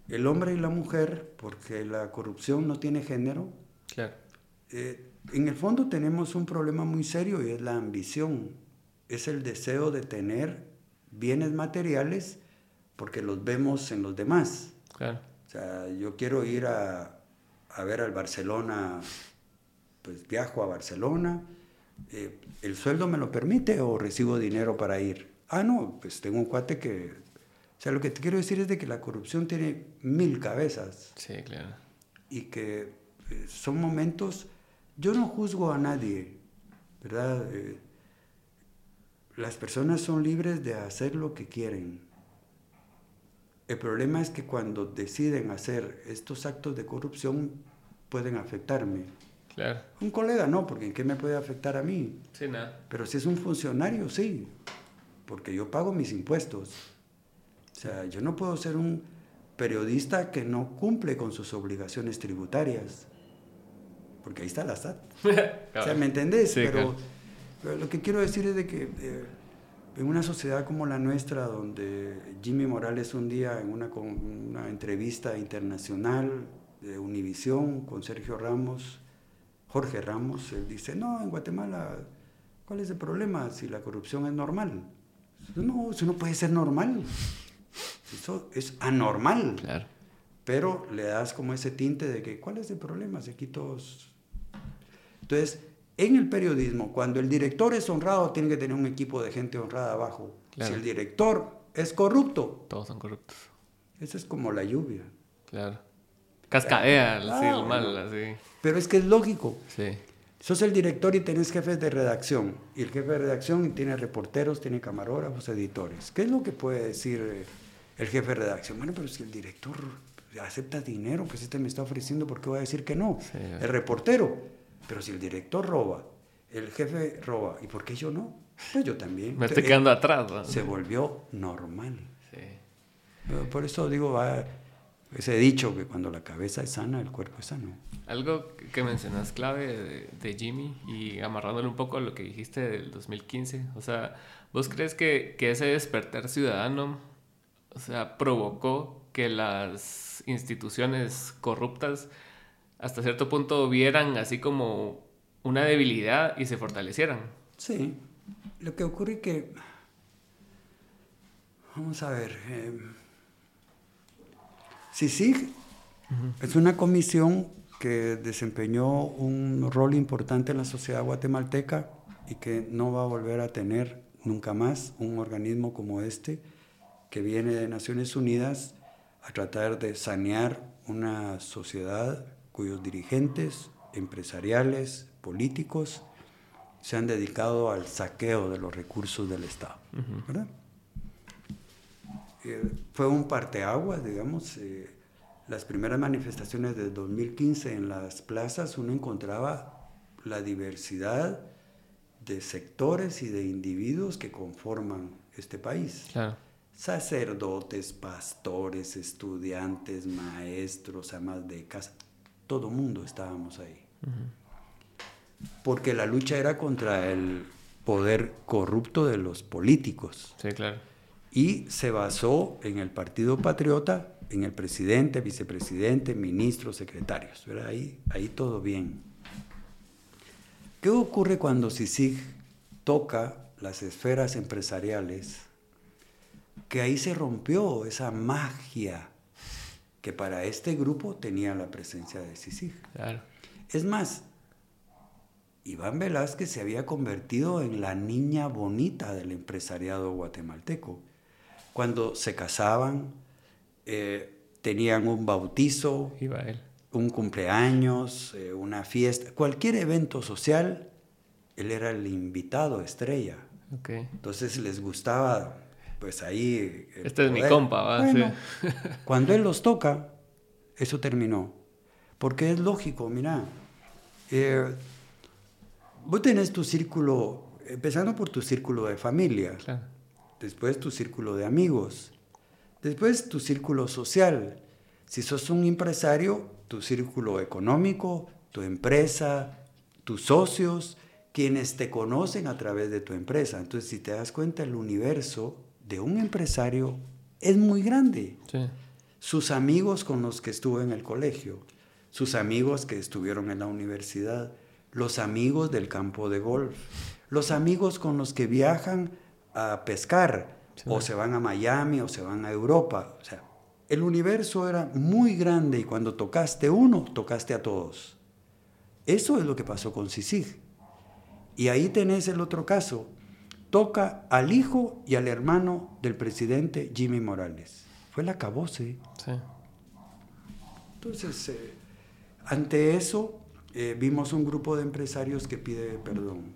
[SPEAKER 2] el hombre y la mujer, porque la corrupción no tiene género.
[SPEAKER 1] Claro.
[SPEAKER 2] Eh, en el fondo tenemos un problema muy serio y es la ambición. Es el deseo de tener bienes materiales porque los vemos en los demás.
[SPEAKER 1] Claro.
[SPEAKER 2] O sea, yo quiero ir a, a ver al Barcelona, pues viajo a Barcelona, eh, ¿el sueldo me lo permite o recibo dinero para ir? Ah, no, pues tengo un cuate que... O sea, lo que te quiero decir es de que la corrupción tiene mil cabezas.
[SPEAKER 1] Sí, claro.
[SPEAKER 2] Y que eh, son momentos... Yo no juzgo a nadie, ¿verdad? Eh, las personas son libres de hacer lo que quieren. El problema es que cuando deciden hacer estos actos de corrupción pueden afectarme.
[SPEAKER 1] Claro.
[SPEAKER 2] Un colega no, porque ¿en qué me puede afectar a mí?
[SPEAKER 1] Sí, nada.
[SPEAKER 2] Pero si es un funcionario, sí. porque yo pago mis impuestos. O sea, yo no puedo ser un periodista que no cumple con sus obligaciones tributarias, porque ahí está la SAT. o sea, ¿me entendés? pero, lo que quiero decir es de que eh, en una sociedad como la nuestra, donde Jimmy Morales un día en una, una entrevista internacional de Univisión con Sergio Ramos, Jorge Ramos, él dice, no, en Guatemala, ¿cuál es el problema si la corrupción es normal? No, eso no puede ser normal. Eso es anormal. Claro. Pero le das como ese tinte de que, ¿cuál es el problema? Si aquí todos... Entonces, en el periodismo, cuando el director es honrado, tiene que tener un equipo de gente honrada abajo. Si el director es corrupto...
[SPEAKER 1] Todos son corruptos.
[SPEAKER 2] Eso es como la lluvia.
[SPEAKER 1] Claro. Cascadea, así, el mal, así.
[SPEAKER 2] Pero es que es lógico. Sí. Sos el director y tenés jefes de redacción. Y el jefe de redacción tiene reporteros, tiene camarógrafos, editores. ¿Qué es lo que puede decir eh, el jefe de redacción? Bueno, pero si el director acepta dinero, pues este me está ofreciendo, ¿por qué voy a decir que no? El reportero. Pero si el director roba, el jefe roba, ¿y por qué yo no? Pues yo también.
[SPEAKER 1] Me estoy quedando atrás.
[SPEAKER 2] Se volvió normal. Sí. Por eso digo, va ese dicho que cuando la cabeza es sana, el cuerpo es sano.
[SPEAKER 1] Algo que mencionas clave de, Jimmy y amarrándole un poco a lo que dijiste del 2015, o sea, ¿vos crees que, que, ese despertar ciudadano, o sea, provocó que las instituciones corruptas hasta cierto punto vieran así como una debilidad y se fortalecieran?
[SPEAKER 2] Sí, lo que ocurre es que, vamos a ver, eh, CICIG es una comisión que desempeñó un rol importante en la sociedad guatemalteca y que no va a volver a tener nunca más un organismo como este que viene de Naciones Unidas a tratar de sanear una sociedad cuyos dirigentes empresariales, políticos, se han dedicado al saqueo de los recursos del Estado. ¿verdad? fue un parteaguas, digamos. Eh, las primeras manifestaciones de 2015 en las plazas uno encontraba la diversidad de sectores y de individuos que conforman este país. Sacerdotes, pastores, estudiantes, maestros, amas de casa, todo mundo estábamos ahí. Porque la lucha era contra el poder corrupto de los políticos.
[SPEAKER 1] Sí, claro
[SPEAKER 2] y se basó en el Partido Patriota, en el presidente, vicepresidente, ministros, secretarios. Ahí, ahí todo bien. ¿Qué ocurre cuando CICIG toca las esferas empresariales? Que ahí se rompió esa magia que para este grupo tenía la presencia de CICIG. Es más, Iván Velázquez se había convertido en la niña bonita del empresariado guatemalteco cuando se casaban, eh, tenían un bautizo, un cumpleaños, eh, una fiesta, cualquier evento social, él era el invitado estrella. Entonces les gustaba, pues ahí...
[SPEAKER 1] Este es mi compa, ¿va?
[SPEAKER 2] cuando él los toca, eso terminó. Porque es lógico, mira, eh, vos tenés tu círculo, empezando por tu círculo de familia. Claro después tu círculo de amigos, después tu círculo social. Si sos un empresario, tu círculo económico, tu empresa, tus socios, quienes te conocen a través de tu empresa. Entonces, si te das cuenta, el universo de un empresario es muy grande. Sus amigos con los que estuvo en el colegio, sus amigos que estuvieron en la universidad, los amigos del campo de golf, los amigos con los que viajan a pescar, o se van a Miami, o se van a Europa. O sea, el universo era muy grande y cuando tocaste uno, tocaste a todos. Eso es lo que pasó con Sisig. Y ahí tenés el otro caso. Toca al hijo y al hermano del presidente Jimmy Morales. Fue la cabose. Sí. Entonces, eh, ante eso, eh, vimos un grupo de empresarios que pide perdón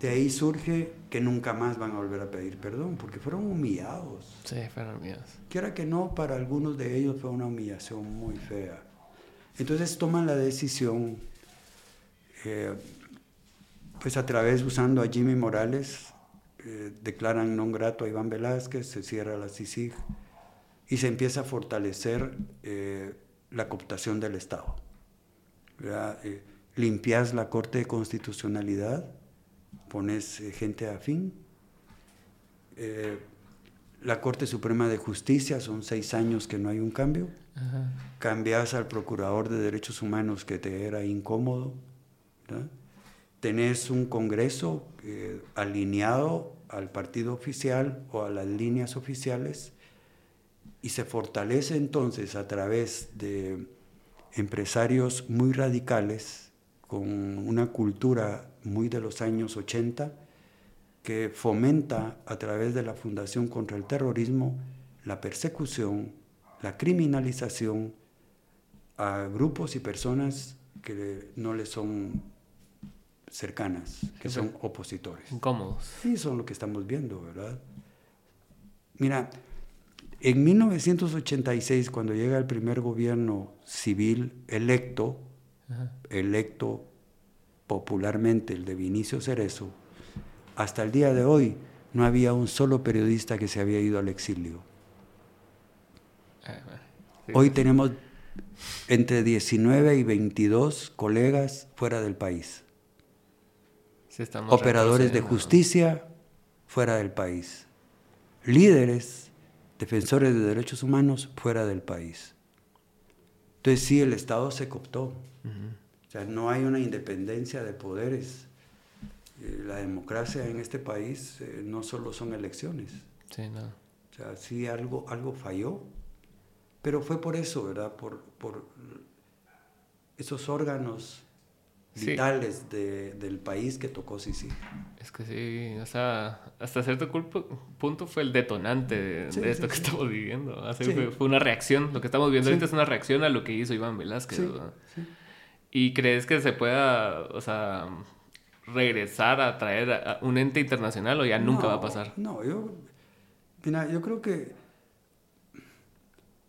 [SPEAKER 2] de ahí surge que nunca más van a volver a pedir perdón, porque fueron humillados.
[SPEAKER 1] Sí, fueron humillados.
[SPEAKER 2] Quiera que no, para algunos de ellos fue una humillación muy fea. Entonces toman la decisión, eh, pues a través, usando a Jimmy Morales, eh, declaran non grato a Iván Velázquez, se cierra la CICIG y se empieza a fortalecer eh, la cooptación del Estado. Eh, limpias la Corte de Constitucionalidad, pones gente afín. la Corte Suprema de Justicia, son seis años que no hay un cambio. Cambias al Procurador de Derechos Humanos que te era incómodo. Tenés un Congreso alineado al partido oficial o a las líneas oficiales y se fortalece entonces a través de empresarios muy radicales con una cultura muy de los años 80 que fomenta a través de la Fundación contra el Terrorismo la persecución, la criminalización a grupos y personas que no le son cercanas, que son opositores.
[SPEAKER 1] Incómodos.
[SPEAKER 2] Sí, son lo que estamos viendo, ¿verdad? Mira, en 1986, cuando llega el primer gobierno civil electo, electo popularmente, el de Vinicio Cerezo, hasta el día de hoy no había un solo periodista que se había ido al exilio. Ah, hoy tenemos entre 19 y 22 colegas fuera del país operadores de justicia fuera del país, líderes, defensores de derechos humanos fuera del país. Entonces sí, el Estado se cooptó. O sea, no hay una independencia de poderes. Eh, la democracia en este país eh, no solo son elecciones.
[SPEAKER 1] Sí, no.
[SPEAKER 2] O sea, sí algo, algo falló, pero fue por eso, ¿verdad? Por, por esos órganos vitales del país que tocó sí
[SPEAKER 1] Es que sí, o sea, hasta cierto punto fue el detonante de, esto que estamos viviendo. fue, una reacción, lo que estamos viendo ahorita es una reacción a lo que hizo Iván Velázquez. ¿Y crees que se pueda, o sea, regresar a traer a un ente internacional o ya nunca va a pasar?
[SPEAKER 2] No, yo, mira, yo creo que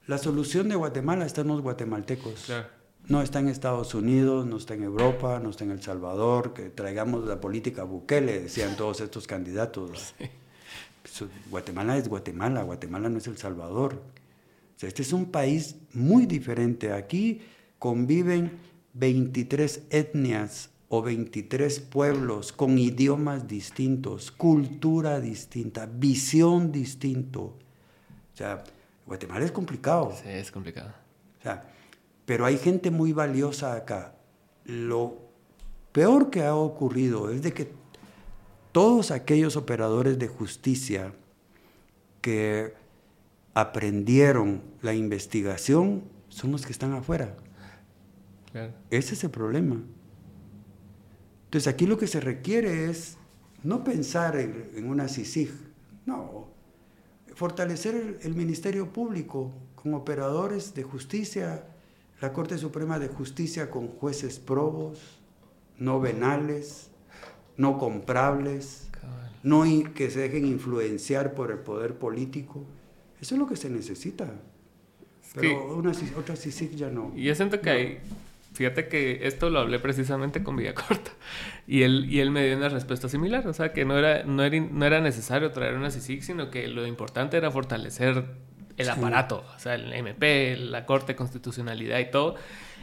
[SPEAKER 2] la solución de Guatemala está en los guatemaltecos. Claro no está en Estados Unidos, no está en Europa, no está en El Salvador, que traigamos la política Bukele, decían todos estos candidatos. Guatemala es Guatemala, Guatemala no es El Salvador. este es un país muy diferente. Aquí conviven 23 etnias o 23 pueblos con idiomas distintos, cultura distinta, visión distinto. O sea, Guatemala es complicado.
[SPEAKER 1] Sí, es complicado.
[SPEAKER 2] O sea, pero hay gente muy valiosa acá. Lo peor que ha ocurrido es de que todos aquellos operadores de justicia que aprendieron la investigación son los que están afuera. Ese es el problema. Entonces aquí lo que se requiere es no pensar en, una CICIG, no, fortalecer el Ministerio Público con operadores de justicia la Corte Suprema de Justicia con jueces probos, no venales, no comprables, no que se dejen influenciar por el poder político. Eso es lo que se necesita. Pero una, otra CICIC ya no.
[SPEAKER 1] Y yo siento que hay, fíjate que esto lo hablé precisamente con Villacorta y él, y él me dio una respuesta similar, o sea que no era, no era, no era necesario traer una CICIC, sino que lo importante era fortalecer el aparato, o sea, el MP, la Corte de Constitucionalidad y todo.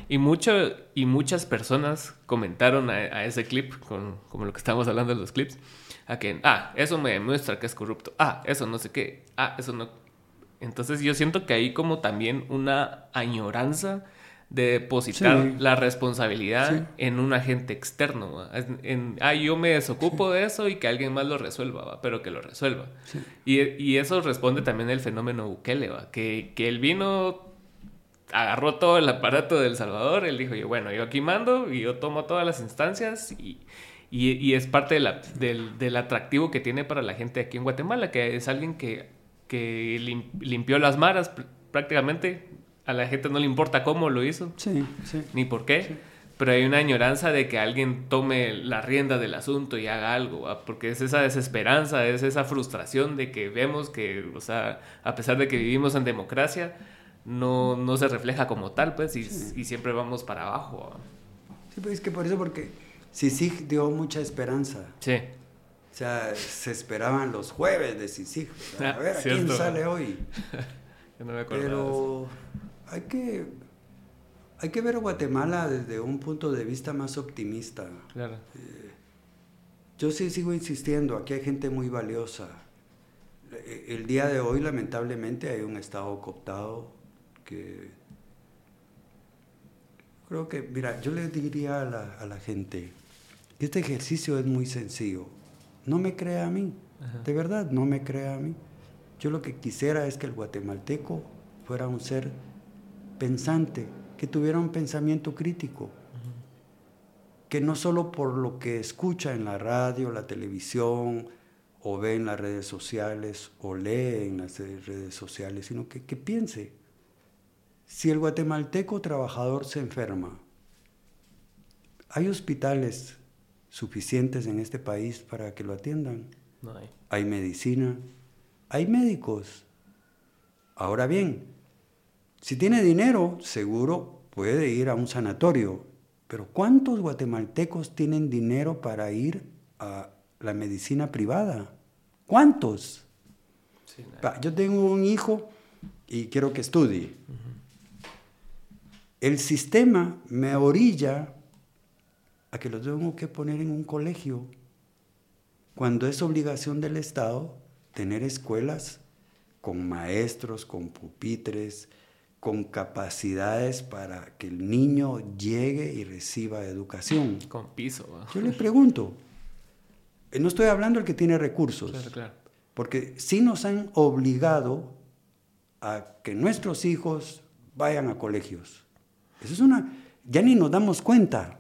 [SPEAKER 1] Y, mucho, y muchas personas comentaron a, ese clip, con, como lo que estamos hablando de los clips, a que, ah, eso me demuestra que es corrupto, ah, eso no sé qué, ah, eso no. Entonces yo siento que hay como también una añoranza de depositar la responsabilidad en un agente externo. En, ah, yo me desocupo de eso y que alguien más lo resuelva, pero que lo resuelva. Y, y, eso responde también el fenómeno Bukele, que, que él vino, agarró todo el aparato del Salvador, él dijo, yo, bueno, yo aquí mando y yo tomo todas las instancias y, y, es parte de la, del, del, atractivo que tiene para la gente aquí en Guatemala, que es alguien que, que limpió las maras prácticamente a la gente no le importa cómo lo hizo,
[SPEAKER 2] sí, sí.
[SPEAKER 1] ni por qué, pero hay una añoranza de que alguien tome la rienda del asunto y haga algo, porque es esa desesperanza, es esa frustración de que vemos que, o sea, a pesar de que vivimos en democracia, no, no se refleja como tal, pues, y, y siempre vamos para abajo.
[SPEAKER 2] Sí, pues es que por eso, porque sí dio mucha esperanza.
[SPEAKER 1] Sí.
[SPEAKER 2] O sea, se esperaban los jueves de Sisig. A
[SPEAKER 1] Ah,
[SPEAKER 2] ver, ¿a quién sale hoy?
[SPEAKER 1] Yo no me acordaba de eso.
[SPEAKER 2] Hay que, hay que ver a Guatemala desde un punto de vista más optimista.
[SPEAKER 1] Claro.
[SPEAKER 2] Yo sí sigo insistiendo, aquí hay gente muy valiosa. E- El día de hoy, lamentablemente, hay un Estado cooptado que... Creo que, mira, yo le diría a la, a la gente, que este ejercicio es muy sencillo. No me crea a mí,
[SPEAKER 1] Ajá.
[SPEAKER 2] de verdad, no me crea a mí. Yo lo que quisiera es que el guatemalteco fuera un ser pensante, que tuviera un pensamiento crítico que no solo por lo que escucha en la radio, la televisión, o ve en las redes sociales, o lee en las redes sociales, sino que, que piense, si el guatemalteco trabajador se enferma, ¿hay hospitales suficientes en este país para que lo atiendan?
[SPEAKER 1] No hay.
[SPEAKER 2] Hay medicina, hay médicos. Ahora bien, si tiene dinero, seguro puede ir a un sanatorio. Pero ¿cuántos guatemaltecos tienen dinero para ir a la medicina privada? ¿Cuántos?
[SPEAKER 1] Sí, no
[SPEAKER 2] Yo tengo un hijo y quiero que estudie. El sistema me orilla a que lo tengo que poner en un colegio, cuando es obligación del Estado tener escuelas con maestros, con pupitres, con capacidades para que el niño llegue y reciba educación.
[SPEAKER 1] Con piso. ¿va?
[SPEAKER 2] Yo le pregunto, eh, no estoy hablando del que tiene recursos,
[SPEAKER 1] Claro, claro.
[SPEAKER 2] porque sí nos han obligado a que nuestros hijos vayan a colegios. Eso es una... Ya ni nos damos cuenta,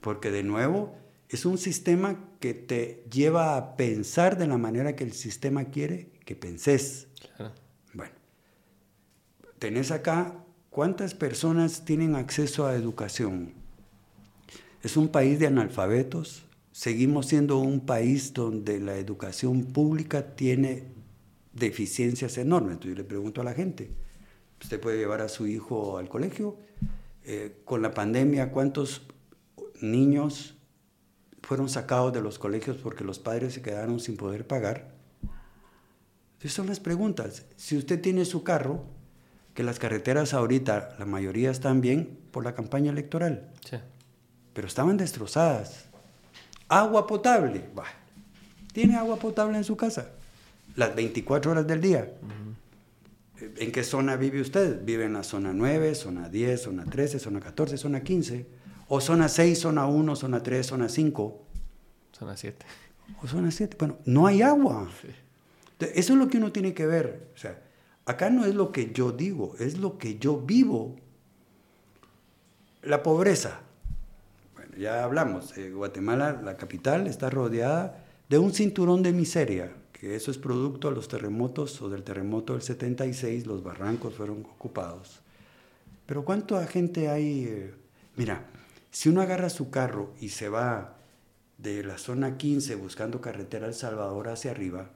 [SPEAKER 2] porque de nuevo es un sistema que te lleva a pensar de la manera que el sistema quiere que penses.
[SPEAKER 1] Claro.
[SPEAKER 2] Tenés acá cuántas personas tienen acceso a educación. Es un país de analfabetos. Seguimos siendo un país donde la educación pública tiene deficiencias enormes. Entonces yo le pregunto a la gente, ¿usted puede llevar a su hijo al colegio? Eh, con la pandemia, ¿cuántos niños fueron sacados de los colegios porque los padres se quedaron sin poder pagar? Esas son las preguntas. Si usted tiene su carro, que las carreteras ahorita, la mayoría están bien por la campaña electoral,
[SPEAKER 1] Sí.
[SPEAKER 2] pero estaban destrozadas. Agua potable, bah, tiene agua potable en su casa, las 24 horas del día. ¿En qué zona vive usted? ¿Vive en la zona 9, zona 10, zona 13, zona 14, zona 15? ¿O zona 6, zona 1, zona 3, zona 5?
[SPEAKER 1] Son las 7.
[SPEAKER 2] ¿O zona 7? Bueno, no hay agua.
[SPEAKER 1] Sí.
[SPEAKER 2] Eso es lo que uno tiene que ver. O sea, acá no es lo que yo digo, es lo que yo vivo. La pobreza. Bueno, ya hablamos. eh, Guatemala, la capital, está rodeada de un cinturón de miseria, que eso es producto de los terremotos o del terremoto del 76, los barrancos fueron ocupados. Pero ¿cuánta gente hay? eh? Mira, si uno agarra su carro y se va de la zona 15 buscando carretera El Salvador hacia arriba,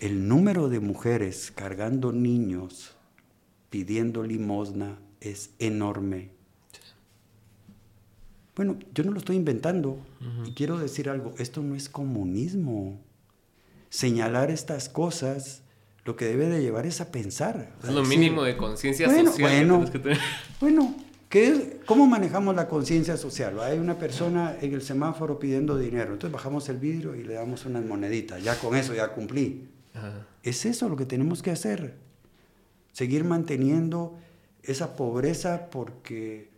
[SPEAKER 2] el número de mujeres cargando niños pidiendo limosna es enorme. Bueno, yo no lo estoy inventando y quiero decir algo, esto no es comunismo. Señalar estas cosas lo que debe de llevar es a pensar.
[SPEAKER 1] Es lo
[SPEAKER 2] decir,
[SPEAKER 1] mínimo de conciencia
[SPEAKER 2] bueno,
[SPEAKER 1] social
[SPEAKER 2] bueno.
[SPEAKER 1] que.
[SPEAKER 2] Bueno, ¿qué es- ¿cómo manejamos la conciencia social? Hay una persona en el semáforo pidiendo dinero, entonces bajamos el vidrio y le damos unas moneditas, ya con eso ya cumplí.
[SPEAKER 1] Ajá.
[SPEAKER 2] Es eso lo que tenemos que hacer. Seguir manteniendo esa pobreza porque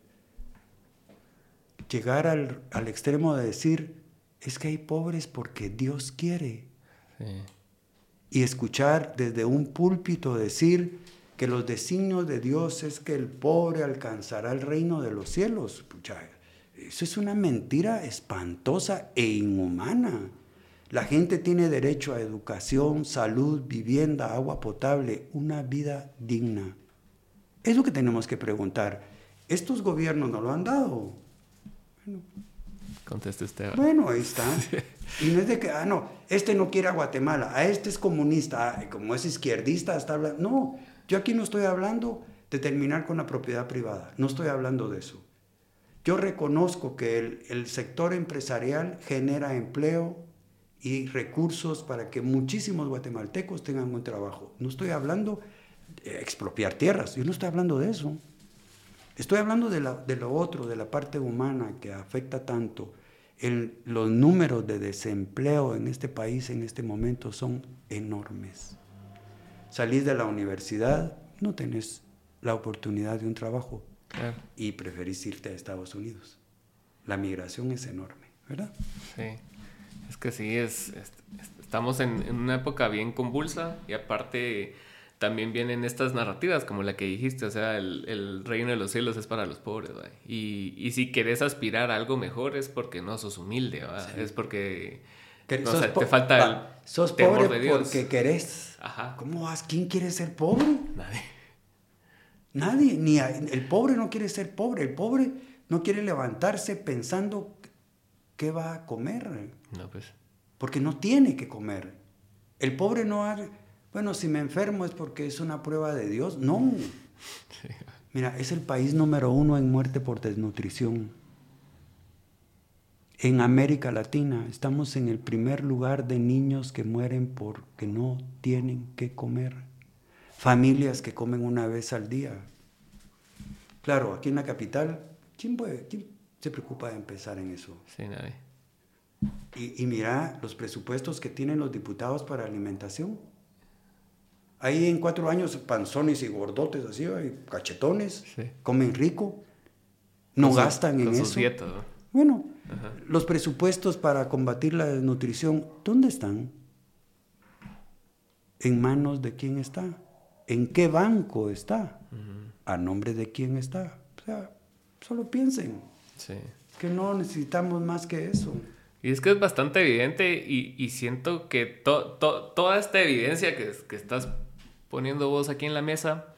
[SPEAKER 2] llegar al, al extremo de decir, es que hay pobres porque Dios quiere.
[SPEAKER 1] Sí.
[SPEAKER 2] Y escuchar desde un púlpito decir que los designios de Dios es que el pobre alcanzará el reino de los cielos. Pucha, eso es una mentira espantosa e inhumana. La gente tiene derecho a educación, salud, vivienda, agua potable, una vida digna. Es lo que tenemos que preguntar. Estos gobiernos no lo han dado.
[SPEAKER 1] Conteste usted.
[SPEAKER 2] Bueno, ahí está. Y no es de que, ah, no, este no quiere a Guatemala, a este es comunista, ah, como es izquierdista, está hablando. No, yo aquí no estoy hablando de terminar con la propiedad privada, no estoy hablando de eso. Yo reconozco que el, el sector empresarial genera empleo y recursos para que muchísimos guatemaltecos tengan un trabajo. No estoy hablando de expropiar tierras, yo no estoy hablando de eso. Estoy hablando de, de lo otro, de la parte humana que afecta tanto. El, los números de desempleo en este país en este momento son enormes. Salís de la universidad, no tenés la oportunidad de un trabajo y preferís irte a Estados Unidos. La migración es enorme, ¿verdad?
[SPEAKER 1] Sí, es que sí, es, estamos en, en, una época bien convulsa y aparte también vienen estas narrativas como la que dijiste, o sea, el, el reino de los cielos es para los pobres, y, y, si querés aspirar a algo mejor es porque no sos humilde, es porque no, o sea, te falta el
[SPEAKER 2] sos pobre de Dios. porque querés. Ajá. ¿Cómo vas? ¿Quién quiere ser pobre?
[SPEAKER 1] Nadie.
[SPEAKER 2] Nadie, ni el pobre no quiere ser pobre, el pobre no quiere levantarse pensando qué va a comer.
[SPEAKER 1] No, pues.
[SPEAKER 2] Porque no tiene que comer. El pobre no ha bueno, si me enfermo es porque es una prueba de Dios. No. Mira, es el país número uno en muerte por desnutrición. En América Latina estamos en el primer lugar de niños que mueren porque no tienen que comer. Familias que comen una vez al día. Claro, aquí en la capital, ¿quién, puede, se preocupa de empezar en eso?
[SPEAKER 1] Sí, nadie.
[SPEAKER 2] Y, y mira los presupuestos que tienen los diputados para alimentación. Ahí en cuatro años, panzones y gordotes así, cachetones, comen rico, no gastan en eso. Bueno, los presupuestos para combatir la desnutrición, ¿dónde están? ¿En manos de quién está? ¿En qué banco está? ¿A nombre de quién está? O sea, solo piensen que no necesitamos más que eso.
[SPEAKER 1] Y es que es bastante evidente y, siento que toda esta evidencia que, que estás poniendo vos aquí en la mesa,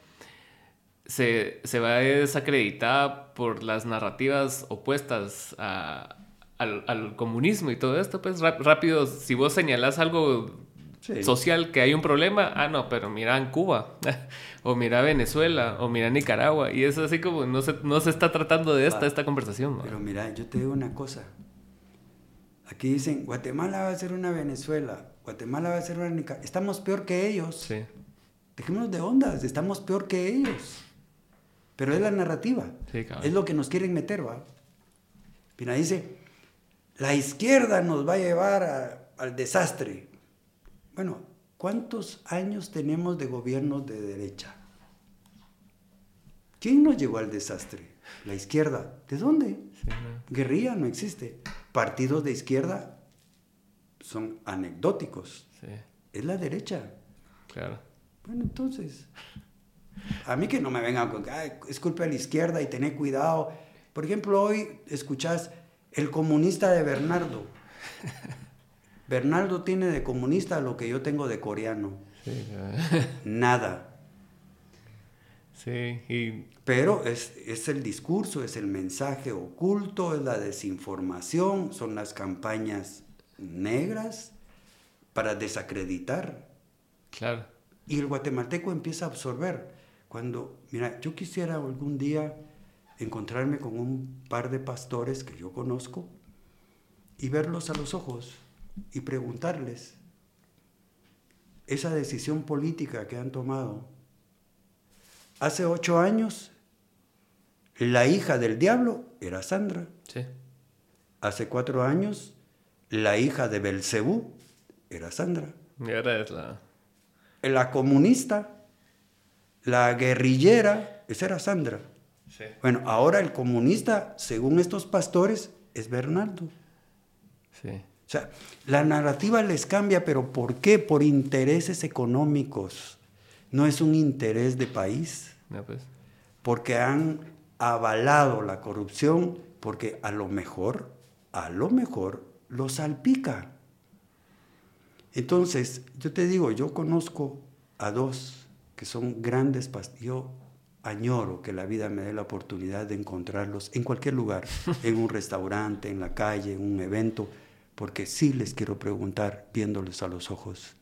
[SPEAKER 1] se, se va desacreditada por las narrativas opuestas al, comunismo y todo esto, pues rápido, si vos señalás algo social que hay un problema, ah, no, pero mira en Cuba, o mira Venezuela, o mira Nicaragua, y es así como no se, no se está tratando de esta, esta conversación.
[SPEAKER 2] Pero mira, yo te digo una cosa, aquí dicen, Guatemala va a ser una Venezuela, Guatemala va a ser una Nicaragua, estamos peor que ellos.
[SPEAKER 1] Sí.
[SPEAKER 2] Dejémonos de ondas, estamos peor que ellos. Pero es la narrativa. es lo que nos quieren meter, ¿va? Pina dice, la izquierda nos va a llevar al desastre. Bueno, ¿cuántos años tenemos de gobierno de derecha? ¿Quién nos llevó al desastre? La izquierda. ¿De dónde? Guerrilla no existe. Partidos de izquierda son anecdóticos. Es la derecha.
[SPEAKER 1] Claro.
[SPEAKER 2] Bueno, entonces, a mí que no me vengan con que es culpa de la izquierda y tener cuidado. Por ejemplo, hoy escuchás el comunista de Bernardo. Bernardo tiene de comunista lo que yo tengo de coreano. Nada.
[SPEAKER 1] Sí,
[SPEAKER 2] Pero es, es, el discurso, es el mensaje oculto, es la desinformación, son las campañas negras para desacreditar.
[SPEAKER 1] Claro.
[SPEAKER 2] Y el guatemalteco empieza a absorber. Cuando, mira, yo quisiera algún día encontrarme con un par de pastores que yo conozco y verlos a los ojos y preguntarles esa decisión política que han tomado. Hace ocho años, la hija del diablo era Sandra.
[SPEAKER 1] Sí.
[SPEAKER 2] Hace cuatro años, la hija de Belcebú era Sandra.
[SPEAKER 1] Y ahora es la
[SPEAKER 2] la comunista, la guerrillera, esa era Sandra. Bueno, ahora el comunista, según estos pastores, es Bernardo.
[SPEAKER 1] Sí.
[SPEAKER 2] O sea, la narrativa les cambia, pero ¿por qué? Por intereses económicos. No es un interés de país.
[SPEAKER 1] pues.
[SPEAKER 2] Porque han avalado la corrupción, porque a lo mejor, a lo mejor, lo salpica. Entonces, yo te digo, yo conozco a dos que son grandes pastores. Yo añoro que la vida me dé la oportunidad de encontrarlos en cualquier lugar, en un restaurante, en la calle, en un evento, porque sí les quiero preguntar, viéndoles a los ojos,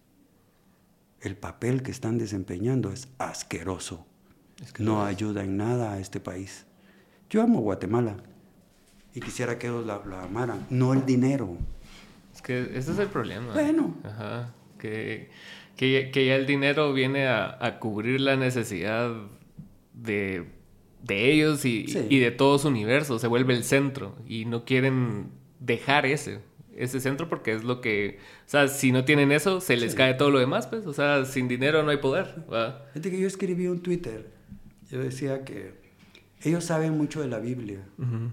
[SPEAKER 2] el papel que están desempeñando es asqueroso. no ayuda en nada a este país. Yo amo Guatemala y quisiera que ellos la amaran, no el dinero
[SPEAKER 1] Es que ese es el problema.
[SPEAKER 2] Bueno.
[SPEAKER 1] Ajá. Que, que, que ya el dinero viene a, a cubrir la necesidad de, de ellos y,
[SPEAKER 2] Sí.
[SPEAKER 1] y de todo su universo. Se vuelve el centro y no quieren dejar ese, ese centro porque es lo que... O sea, si no tienen eso, se les
[SPEAKER 2] Sí.
[SPEAKER 1] cae todo lo demás, pues. O sea, sin dinero no hay poder.
[SPEAKER 2] Fíjate que yo escribí un Twitter. Yo decía que ellos saben mucho de la Biblia.
[SPEAKER 1] Ujú.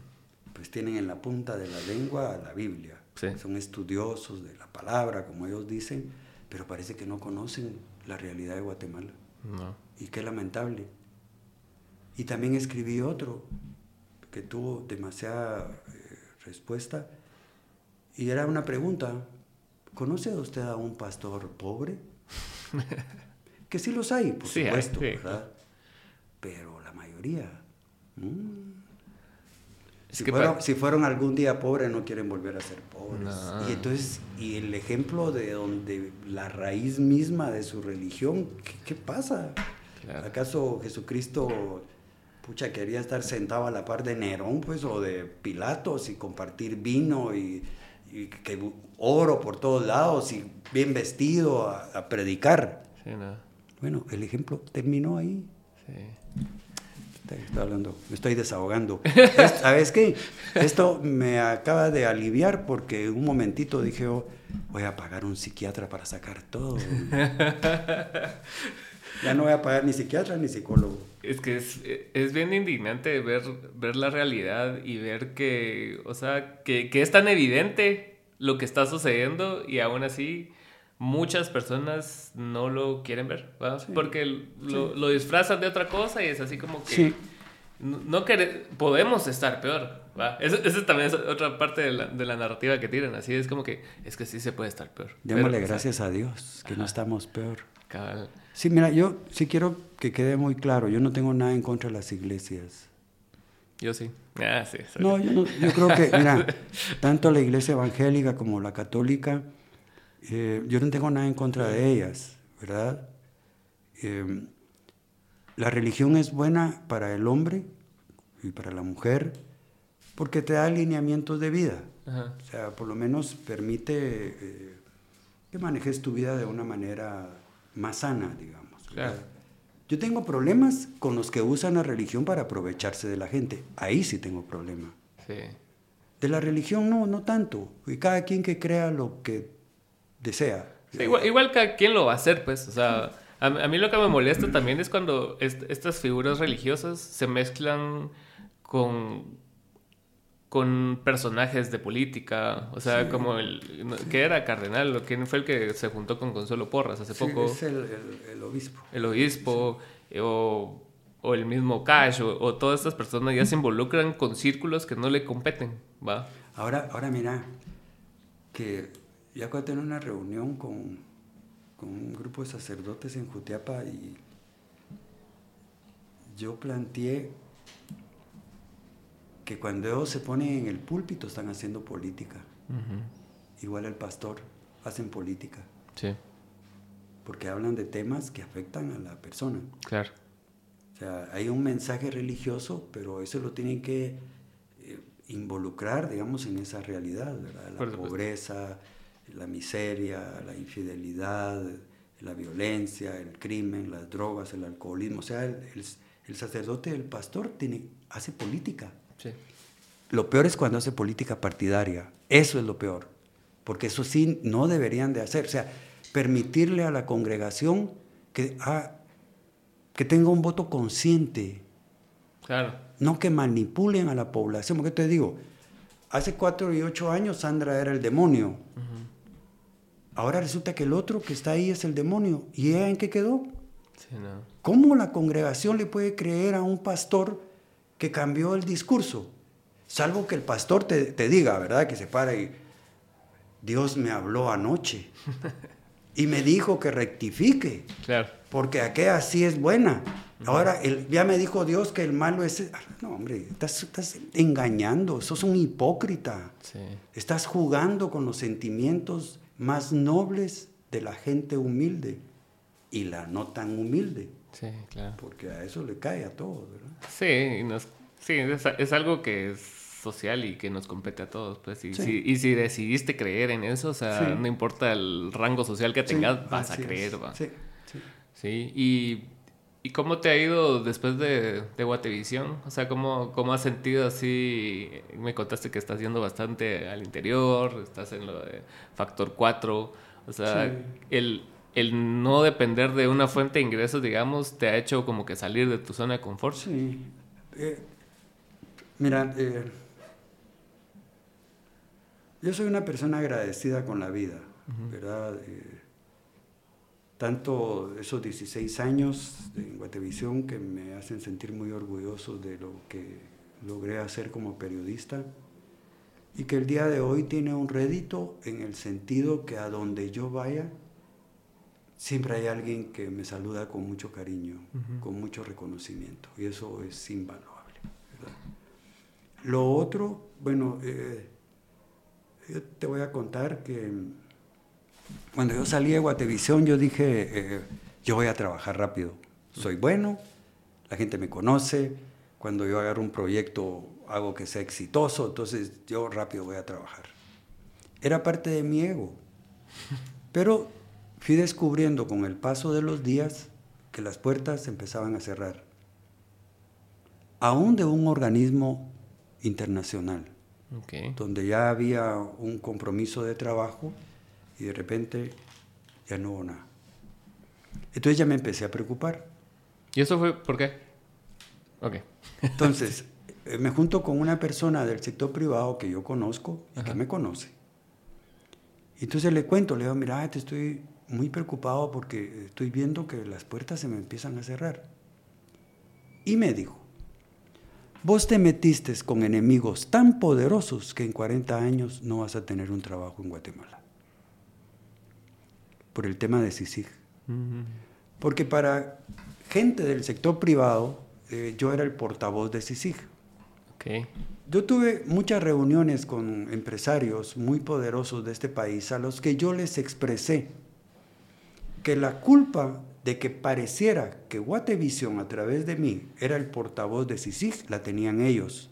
[SPEAKER 2] Pues tienen en la punta de la lengua la Biblia.
[SPEAKER 1] Sí.
[SPEAKER 2] Son estudiosos de la palabra, como ellos dicen, pero parece que no conocen la realidad de Guatemala.
[SPEAKER 1] No.
[SPEAKER 2] Y qué lamentable. Y también escribí otro que tuvo demasiada eh, respuesta. Y era una pregunta. ¿Conoce usted a un pastor pobre? que sí los hay, por
[SPEAKER 1] Sí, hay,
[SPEAKER 2] supuesto,
[SPEAKER 1] sí.
[SPEAKER 2] ¿verdad? Pero la mayoría... mm, si, fueron, si fueron algún día pobres, no quieren volver a ser pobres.
[SPEAKER 1] No.
[SPEAKER 2] Y entonces, y el ejemplo de donde la raíz misma de su religión, ¿qué, qué pasa?
[SPEAKER 1] Claro.
[SPEAKER 2] ¿Acaso Jesucristo, pucha, quería estar sentado a la par de Nerón, pues, o de Pilatos y compartir vino y que oro por todos lados y bien vestido a, a predicar?
[SPEAKER 1] Sí, no.
[SPEAKER 2] Bueno, el ejemplo terminó ahí.
[SPEAKER 1] Sí.
[SPEAKER 2] Estoy hablando, me estoy desahogando. Es- ¿Sabes qué? Esto me acaba de aliviar porque un momentito dije, oh, voy a pagar un psiquiatra para sacar todo. ya no voy a pagar ni psiquiatra ni psicólogo.
[SPEAKER 1] Es que es, es bien indignante ver, ver la realidad y ver que, o sea, que, que es tan evidente lo que está sucediendo y aún así muchas personas no lo quieren ver.
[SPEAKER 2] Sí.
[SPEAKER 1] Porque lo,
[SPEAKER 2] Sí.
[SPEAKER 1] lo disfrazan de otra cosa y es así como que
[SPEAKER 2] Sí.
[SPEAKER 1] no, no podemos estar peor, ¿va? Eso, eso también es otra parte de la, de la narrativa que tiran, así es como que es que sí se puede estar peor.
[SPEAKER 2] Démosle gracias a Dios que no estamos peor.
[SPEAKER 1] cabal.
[SPEAKER 2] Sí, mira, yo sí quiero que quede muy claro, yo no tengo nada en contra de las iglesias.
[SPEAKER 1] Yo sí. Ah, sí.
[SPEAKER 2] No, yo, no- yo creo que, mira, tanto la iglesia evangélica como la católica, eh, yo no tengo nada en contra de ellas, ¿verdad? Eh, la religión es buena para el hombre y para la mujer porque te da alineamientos de vida.
[SPEAKER 1] Ajá.
[SPEAKER 2] O sea, por lo menos permite eh, que manejes tu vida de una manera más sana, digamos.
[SPEAKER 1] Claro.
[SPEAKER 2] Yo tengo problemas con los que usan la religión para aprovecharse de la gente. Ahí sí tengo problema.
[SPEAKER 1] Sí.
[SPEAKER 2] De la religión no, no tanto. Y cada quien que crea lo que desea.
[SPEAKER 1] Sí, igual, igual cada quien lo va a hacer, pues. O sea, a, a mí lo que me molesta también es cuando est- estas figuras religiosas se mezclan con, con personajes de política. O sea,
[SPEAKER 2] Sí.
[SPEAKER 1] como el. que era Cardenal? ¿O ¿Quién fue el que se juntó con Consuelo Porras hace
[SPEAKER 2] Sí,
[SPEAKER 1] poco?
[SPEAKER 2] es el, el- el obispo.
[SPEAKER 1] El obispo, o, o el mismo Cash, o, o todas estas personas ya se involucran con círculos que no le competen, ¿va?
[SPEAKER 2] Ahora, ahora mira, que ya acabo de tener una reunión con, con un grupo de sacerdotes en Jutiapa y yo planteé que cuando ellos se ponen en el púlpito están haciendo política. Igual el pastor, hacen política,
[SPEAKER 1] Sí,
[SPEAKER 2] porque hablan de temas que afectan a la persona.
[SPEAKER 1] claro.
[SPEAKER 2] O sea, hay un mensaje religioso, pero eso lo tienen que eh, involucrar, digamos, en esa realidad, ¿verdad? La
[SPEAKER 1] Por supuesto.
[SPEAKER 2] pobreza, la miseria, la infidelidad, la violencia, el crimen, las drogas, el alcoholismo. O sea, el, el- el sacerdote, el pastor, tiene, hace política.
[SPEAKER 1] Sí.
[SPEAKER 2] Lo peor es cuando hace política partidaria. Eso es lo peor. Porque eso sí no deberían de hacer. O sea, permitirle a la congregación que, ah, que tenga un voto consciente,
[SPEAKER 1] Claro.
[SPEAKER 2] no que manipulen a la población. Porque te digo, hace cuatro y ocho años Sandra era el demonio. Ahora resulta que el otro que está ahí es el demonio. ¿Y ella en qué quedó?
[SPEAKER 1] Sí, no.
[SPEAKER 2] ¿Cómo la congregación le puede creer a un pastor que cambió el discurso? Salvo que el pastor te, te diga, ¿verdad? Que se para y Dios me habló anoche y me dijo que rectifique,
[SPEAKER 1] Claro.
[SPEAKER 2] porque aquella sí es buena. Ahora el- ya me dijo Dios que el malo es... No, hombre, estás, estás engañando, sos un hipócrita.
[SPEAKER 1] Sí.
[SPEAKER 2] Estás jugando con los sentimientos más nobles de la gente humilde y la no tan humilde.
[SPEAKER 1] Sí, claro.
[SPEAKER 2] Porque a eso le cae a todos, ¿verdad?
[SPEAKER 1] Sí, y nos- sí es, es algo que es social y que nos compete a todos, pues. Y, si, y si decidiste creer en eso, o sea, no importa el rango social que tengas, vas a creer, va. Sí, sí. Sí, y, y, cómo te ha ido después de, de Guatevisión? O sea, ¿cómo, ¿cómo has sentido así? Me contaste que estás yendo bastante al interior, estás en lo de Factor 4, o sea, el el no depender de una fuente de ingresos, digamos, te ha hecho como que salir de tu zona de confort.
[SPEAKER 2] Sí. Eh, mira, eh, yo soy una persona agradecida con la vida, ¿verdad? Eh, tanto esos 16 años en Guatevisión que me hacen sentir muy orgulloso de lo que logré hacer como periodista y que el día de hoy tiene un rédito en el sentido que a donde yo vaya, siempre hay alguien que me saluda con mucho cariño, con mucho reconocimiento, y eso es invaluable. Lo otro, bueno, eh, yo te voy a contar que cuando yo salí de Guatevisión, yo dije, eh, yo voy a trabajar rápido, soy bueno, la gente me conoce, cuando yo agarro un proyecto hago que sea exitoso, entonces yo rápido voy a trabajar. Era parte de mi ego, pero fui descubriendo con el paso de los días que las puertas empezaban a cerrar, aún de un organismo internacional, donde ya había un compromiso de trabajo y de repente ya no hubo nada. Entonces ya me empecé a preocupar.
[SPEAKER 1] ¿Y eso fue por qué? Ok.
[SPEAKER 2] Entonces, eh, me junto con una persona del sector privado que yo conozco y que me conoce. Entonces le cuento, le digo, mira, te estoy muy preocupado porque estoy viendo que las puertas se me empiezan a cerrar. Y me dijo, vos te metiste con enemigos tan poderosos que en 40 años no vas a tener un trabajo en Guatemala. Por el tema de CICIG. Porque para gente del sector privado, eh, yo era el portavoz de CICIG. Yo tuve muchas reuniones con empresarios muy poderosos de este país a los que yo les expresé que la culpa de que pareciera que Guatevisión a través de mí era el portavoz de CICIG la tenían ellos.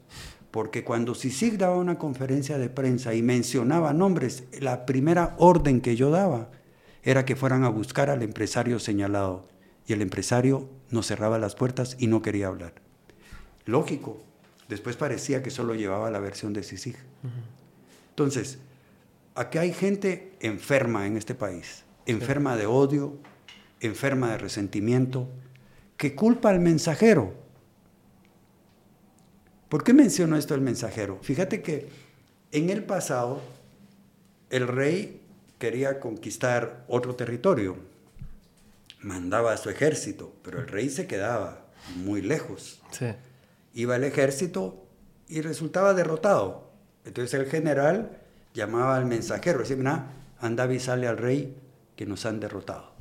[SPEAKER 2] Porque cuando CICIG daba una conferencia de prensa y mencionaba nombres, la primera orden que yo daba era que fueran a buscar al empresario señalado. Y el empresario nos cerraba las puertas y no quería hablar. Lógico. Después parecía que solo llevaba la versión de CICIG. Entonces, aquí hay gente enferma en este país enferma de odio, enferma de resentimiento, que culpa al mensajero. ¿Por qué menciono esto el mensajero? Fíjate que en el pasado el rey quería conquistar otro territorio, mandaba a su ejército, pero el rey se quedaba muy lejos. Iba el ejército y resultaba derrotado. Entonces el general llamaba al mensajero, decía, mira, anda a avisarle al rey que nos han derrotado.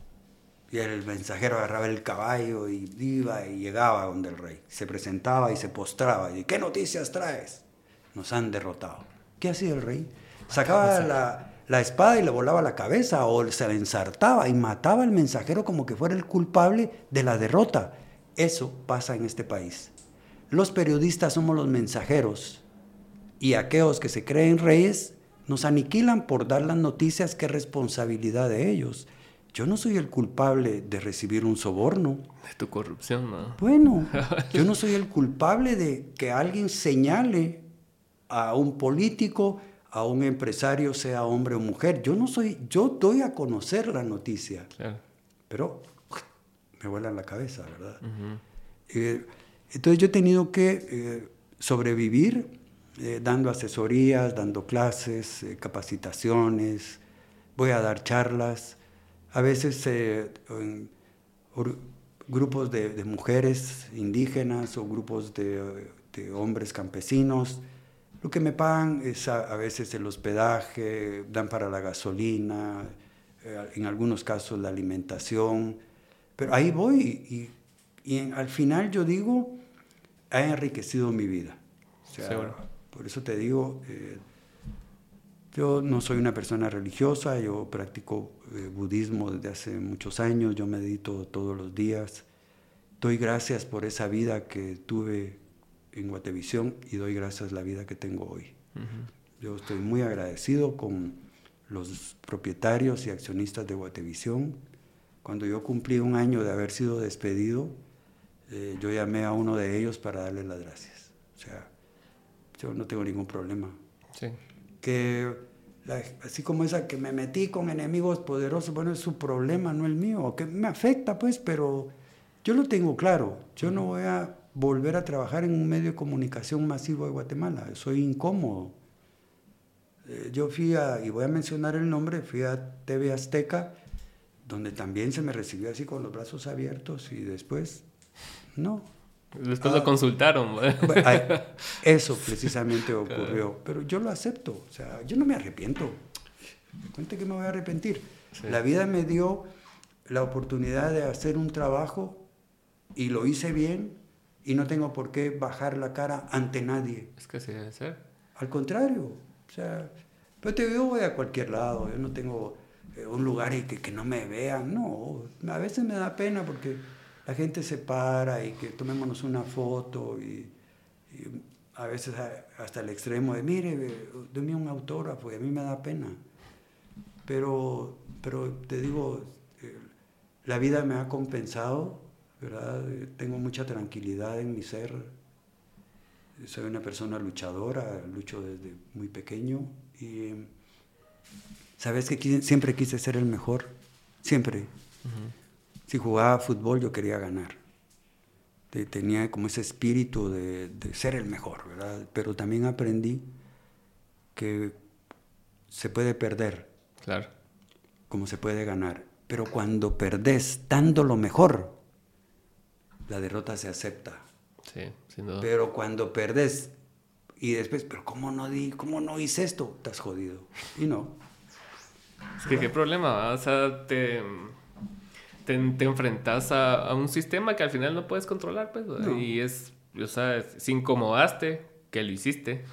[SPEAKER 2] Y el mensajero agarraba el caballo y iba y llegaba donde el rey. Se presentaba y se postraba. Y ¿qué noticias traes? Nos han derrotado. ¿Qué hacía el rey? Sacaba la, la espada y le volaba la cabeza o se la ensartaba y mataba al mensajero como que fuera el culpable de la derrota. Eso pasa en este país. Los periodistas somos los mensajeros y aquellos que se creen reyes nos aniquilan por dar las noticias, qué responsabilidad de ellos. Yo no soy el culpable de recibir un soborno.
[SPEAKER 1] De tu corrupción, ¿no?
[SPEAKER 2] Bueno, yo no soy el culpable de que alguien señale a un político, a un empresario, sea hombre o mujer. Yo no soy, yo doy a conocer la noticia. Pero me vuela en la cabeza, ¿verdad? Eh, entonces yo he tenido que eh, sobrevivir eh, dando asesorías, dando clases, capacitaciones, voy a dar charlas, a veces eh, grupos de, mujeres indígenas o grupos de, hombres campesinos. Lo que me pagan es a, veces el hospedaje, dan para la gasolina, en algunos casos la alimentación, pero ahí voy y, al final yo digo, ha enriquecido mi vida. O por eso te digo, eh, yo no soy una persona religiosa, yo practico eh, budismo desde hace muchos años, yo medito todos los días. Doy gracias por esa vida que tuve en Guatevisión y doy gracias a la vida que tengo hoy. Yo estoy muy agradecido con los propietarios y accionistas de Guatevisión. Cuando yo cumplí un año de haber sido despedido, eh, yo llamé a uno de ellos para darle las gracias. O sea, yo no tengo ningún problema. Sí. Que así como esa que me metí con enemigos poderosos, bueno, es su problema, no el mío, que me afecta pues, pero yo lo tengo claro, yo no voy a volver a trabajar en un medio de comunicación masivo de Guatemala, soy incómodo. Eh, yo fui a, y voy a mencionar el nombre, fui a TV Azteca, donde también se me recibió así con los brazos abiertos y después, no,
[SPEAKER 1] Después lo ah. consultaron.
[SPEAKER 2] Eso precisamente ocurrió. Pero yo lo acepto. O sea, yo no me arrepiento. Cuente que me voy a arrepentir. La vida me dio la oportunidad de hacer un trabajo y lo hice bien y no tengo por qué bajar la cara ante nadie.
[SPEAKER 1] Es que sí debe ser.
[SPEAKER 2] Al contrario. O sea, pero te yo voy a cualquier lado. Yo no tengo eh, un lugar y que, que no me vean. No, a veces me da pena porque la gente se para y que tomémonos una foto y, a veces hasta el extremo de, mire, déme un autógrafo y a mí me da pena. Pero, pero te digo, eh, la vida me ha compensado, ¿verdad? Tengo mucha tranquilidad en mi ser. Soy una persona luchadora, lucho desde muy pequeño y sabes que siempre quise ser el mejor, siempre. Si jugaba fútbol yo quería ganar. Tenía como ese espíritu de, ser el mejor, ¿verdad? Pero también aprendí que se puede perder.
[SPEAKER 1] Claro.
[SPEAKER 2] Como se puede ganar. Pero cuando perdés dando lo mejor, la derrota se acepta.
[SPEAKER 1] Sí, sin duda.
[SPEAKER 2] Pero cuando perdés y después, pero ¿cómo no, di, cómo no hice esto? Estás jodido. Y no.
[SPEAKER 1] Es que qué problema, o sea, te te, te enfrentas a, un sistema que al final no puedes controlar, pues, y es, o sea, si incomodaste, que lo hiciste,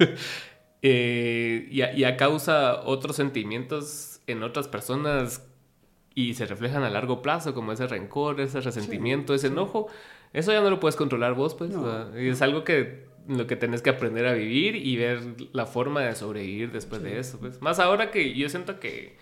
[SPEAKER 1] eh, y, a, causa otros sentimientos en otras personas y se reflejan a largo plazo, como ese rencor, ese resentimiento, ese enojo, eso ya no lo puedes controlar vos, pues, y es algo que lo que tenés que aprender a vivir y ver la forma de sobrevivir después de eso, pues. Más ahora que yo siento que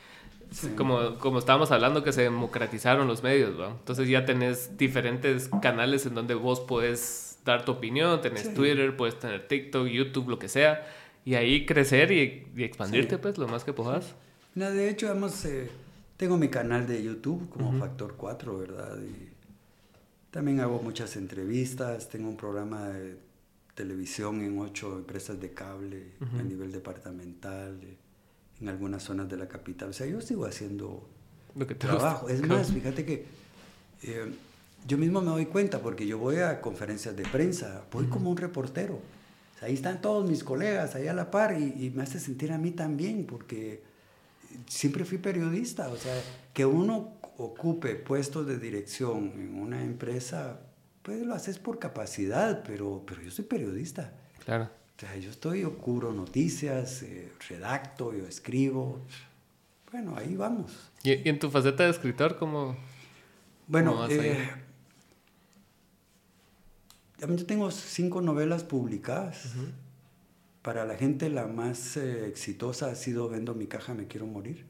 [SPEAKER 1] como, como estábamos hablando, que se democratizaron los medios, ¿no? Entonces ya tenés diferentes canales en donde vos podés dar tu opinión, tenés Twitter, puedes tener TikTok, YouTube, lo que sea, y ahí crecer y, expandirte, pues, lo más que puedas.
[SPEAKER 2] No, de hecho, además, eh, tengo mi canal de YouTube como Factor 4, ¿verdad? Y también hago muchas entrevistas, tengo un programa de televisión en ocho empresas de cable a nivel departamental en algunas zonas de la capital. O sea, yo sigo haciendo Lo que trabajo. Es más, fíjate que eh, yo mismo me doy cuenta porque yo voy a conferencias de prensa, voy como un reportero. ahí están todos mis colegas, ahí a la par, y, me hace sentir a mí también, porque siempre fui periodista. O sea, que uno ocupe puestos de dirección en una empresa, pues lo haces por capacidad, pero, pero yo soy periodista.
[SPEAKER 1] Claro.
[SPEAKER 2] Yo estoy, yo cubro noticias, eh, redacto, yo escribo. Bueno, ahí vamos.
[SPEAKER 1] ¿Y, en tu faceta de escritor cómo?
[SPEAKER 2] Bueno, eh, yo tengo cinco novelas publicadas. Para la gente la más eh, exitosa ha sido Vendo mi caja, me quiero morir.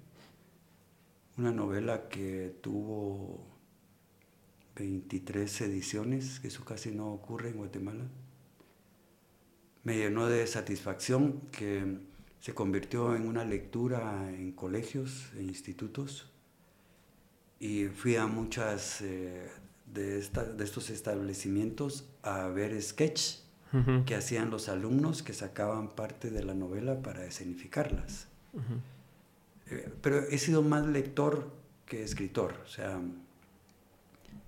[SPEAKER 2] Una novela que tuvo 23 ediciones, que eso casi no ocurre en Guatemala me llenó de satisfacción que se convirtió en una lectura en colegios e institutos. Y fui a muchas eh, de, de, estos establecimientos a ver sketch que hacían los alumnos que sacaban parte de la novela para escenificarlas. Eh, pero he sido más lector que escritor, o sea,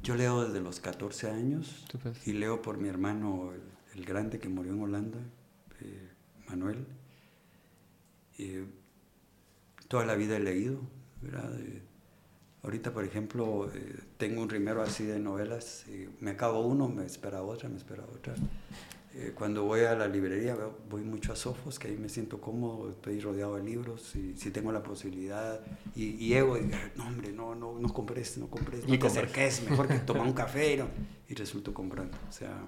[SPEAKER 2] yo leo desde los 14 años y leo por mi hermano el grande que murió en Holanda, eh, Manuel. toda la vida he leído, ahorita, por ejemplo, eh, tengo un rimero así de novelas, me acabo uno, me espera otra, me espera otra. Eh, cuando voy a la librería voy mucho a Sofos, que ahí me siento cómodo, estoy rodeado de libros, y si tengo la posibilidad, y, y llego y digo, no hombre, no, no, no compres, no compres, no te acerques, mejor que tomar un café, y resulto comprando. O sea,